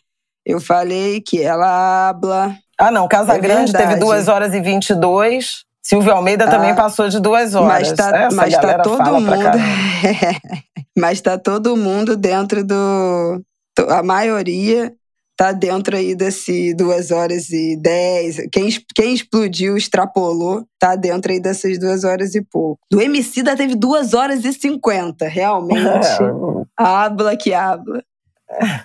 Eu falei que ela habla. Ah, não. Casa é Grande verdade. teve duas horas e vinte e dois. Silvio Almeida também ah, passou de duas horas. Mas tá, Essa mas tá todo mundo. mas tá todo mundo dentro do. A maioria tá dentro aí desse duas horas e dez. Quem, quem explodiu, extrapolou, tá dentro aí dessas duas horas e pouco. Do MC da teve duas horas e cinquenta, realmente. habla que habla.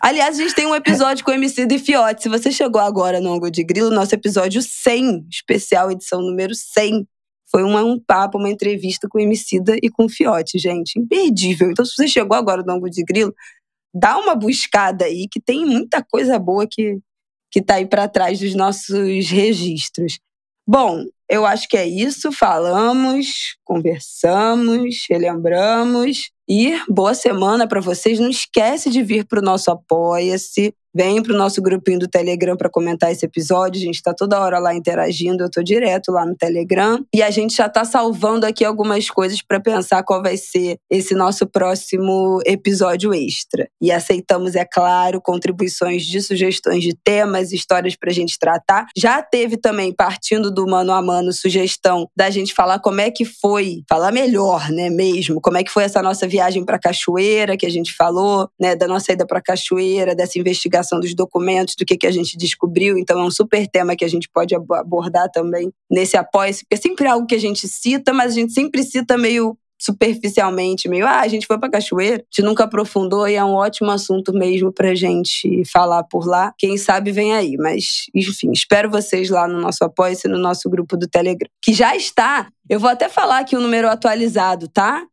Aliás, a gente tem um episódio com o MC e Fiote. Se você chegou agora no Ango de Grilo, nosso episódio 100, especial edição número 100, foi uma, um papo, uma entrevista com o Emicida e com o Fiote, gente. Imperdível. Então, se você chegou agora no Ango de Grilo, dá uma buscada aí, que tem muita coisa boa que, que tá aí para trás dos nossos registros. Bom, eu acho que é isso. Falamos, conversamos, relembramos. E boa semana para vocês. Não esquece de vir para o nosso Apoia-se. Vem para o nosso grupinho do Telegram para comentar esse episódio. A gente está toda hora lá interagindo. Eu estou direto lá no Telegram. E a gente já está salvando aqui algumas coisas para pensar qual vai ser esse nosso próximo episódio extra. E aceitamos, é claro, contribuições de sugestões de temas, histórias para a gente tratar. Já teve também, partindo do mano a mano, sugestão da gente falar como é que foi, falar melhor, né, mesmo, como é que foi essa nossa viagem para Cachoeira, que a gente falou, né, da nossa ida para Cachoeira, dessa investigação dos documentos, do que, que a gente descobriu. Então, é um super tema que a gente pode abordar também nesse apoio, porque é sempre algo que a gente cita, mas a gente sempre cita meio superficialmente, meio, ah, a gente foi pra cachoeira, a gente nunca aprofundou e é um ótimo assunto mesmo pra gente falar por lá. Quem sabe vem aí, mas enfim, espero vocês lá no nosso apoio e no nosso grupo do Telegram, que já está. Eu vou até falar aqui o número atualizado, tá?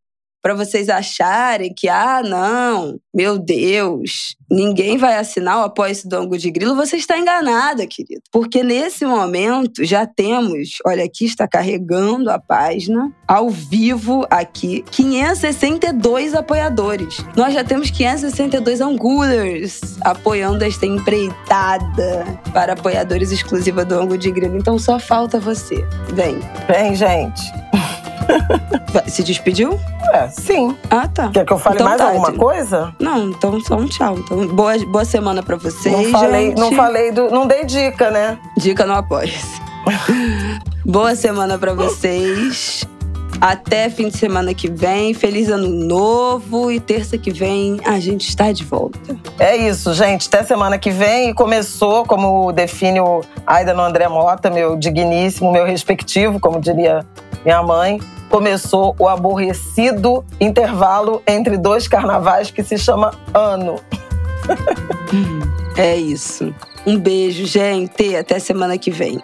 Para vocês acharem que, ah, não, meu Deus, ninguém vai assinar o apoio do Ango de Grilo, você está enganada, querido. Porque nesse momento já temos, olha aqui está carregando a página, ao vivo aqui, 562 apoiadores. Nós já temos 562 angulers apoiando esta empreitada para apoiadores exclusiva do Ango de Grilo. Então só falta você. Vem. Vem, gente. Se despediu? É, sim. Ah, tá. Quer que eu fale então, mais tá, alguma coisa? Não, então só um tchau. Então, boa, boa semana pra vocês. Não falei, gente. não falei do. Não dei dica, né? Dica não apoia. boa semana pra vocês. Até fim de semana que vem. Feliz ano novo. E terça que vem a gente está de volta. É isso, gente. Até semana que vem. E começou, como define o Aida no André Mota, meu digníssimo, meu respectivo, como diria minha mãe, começou o aborrecido intervalo entre dois carnavais que se chama ano. é isso. Um beijo, gente. Até semana que vem.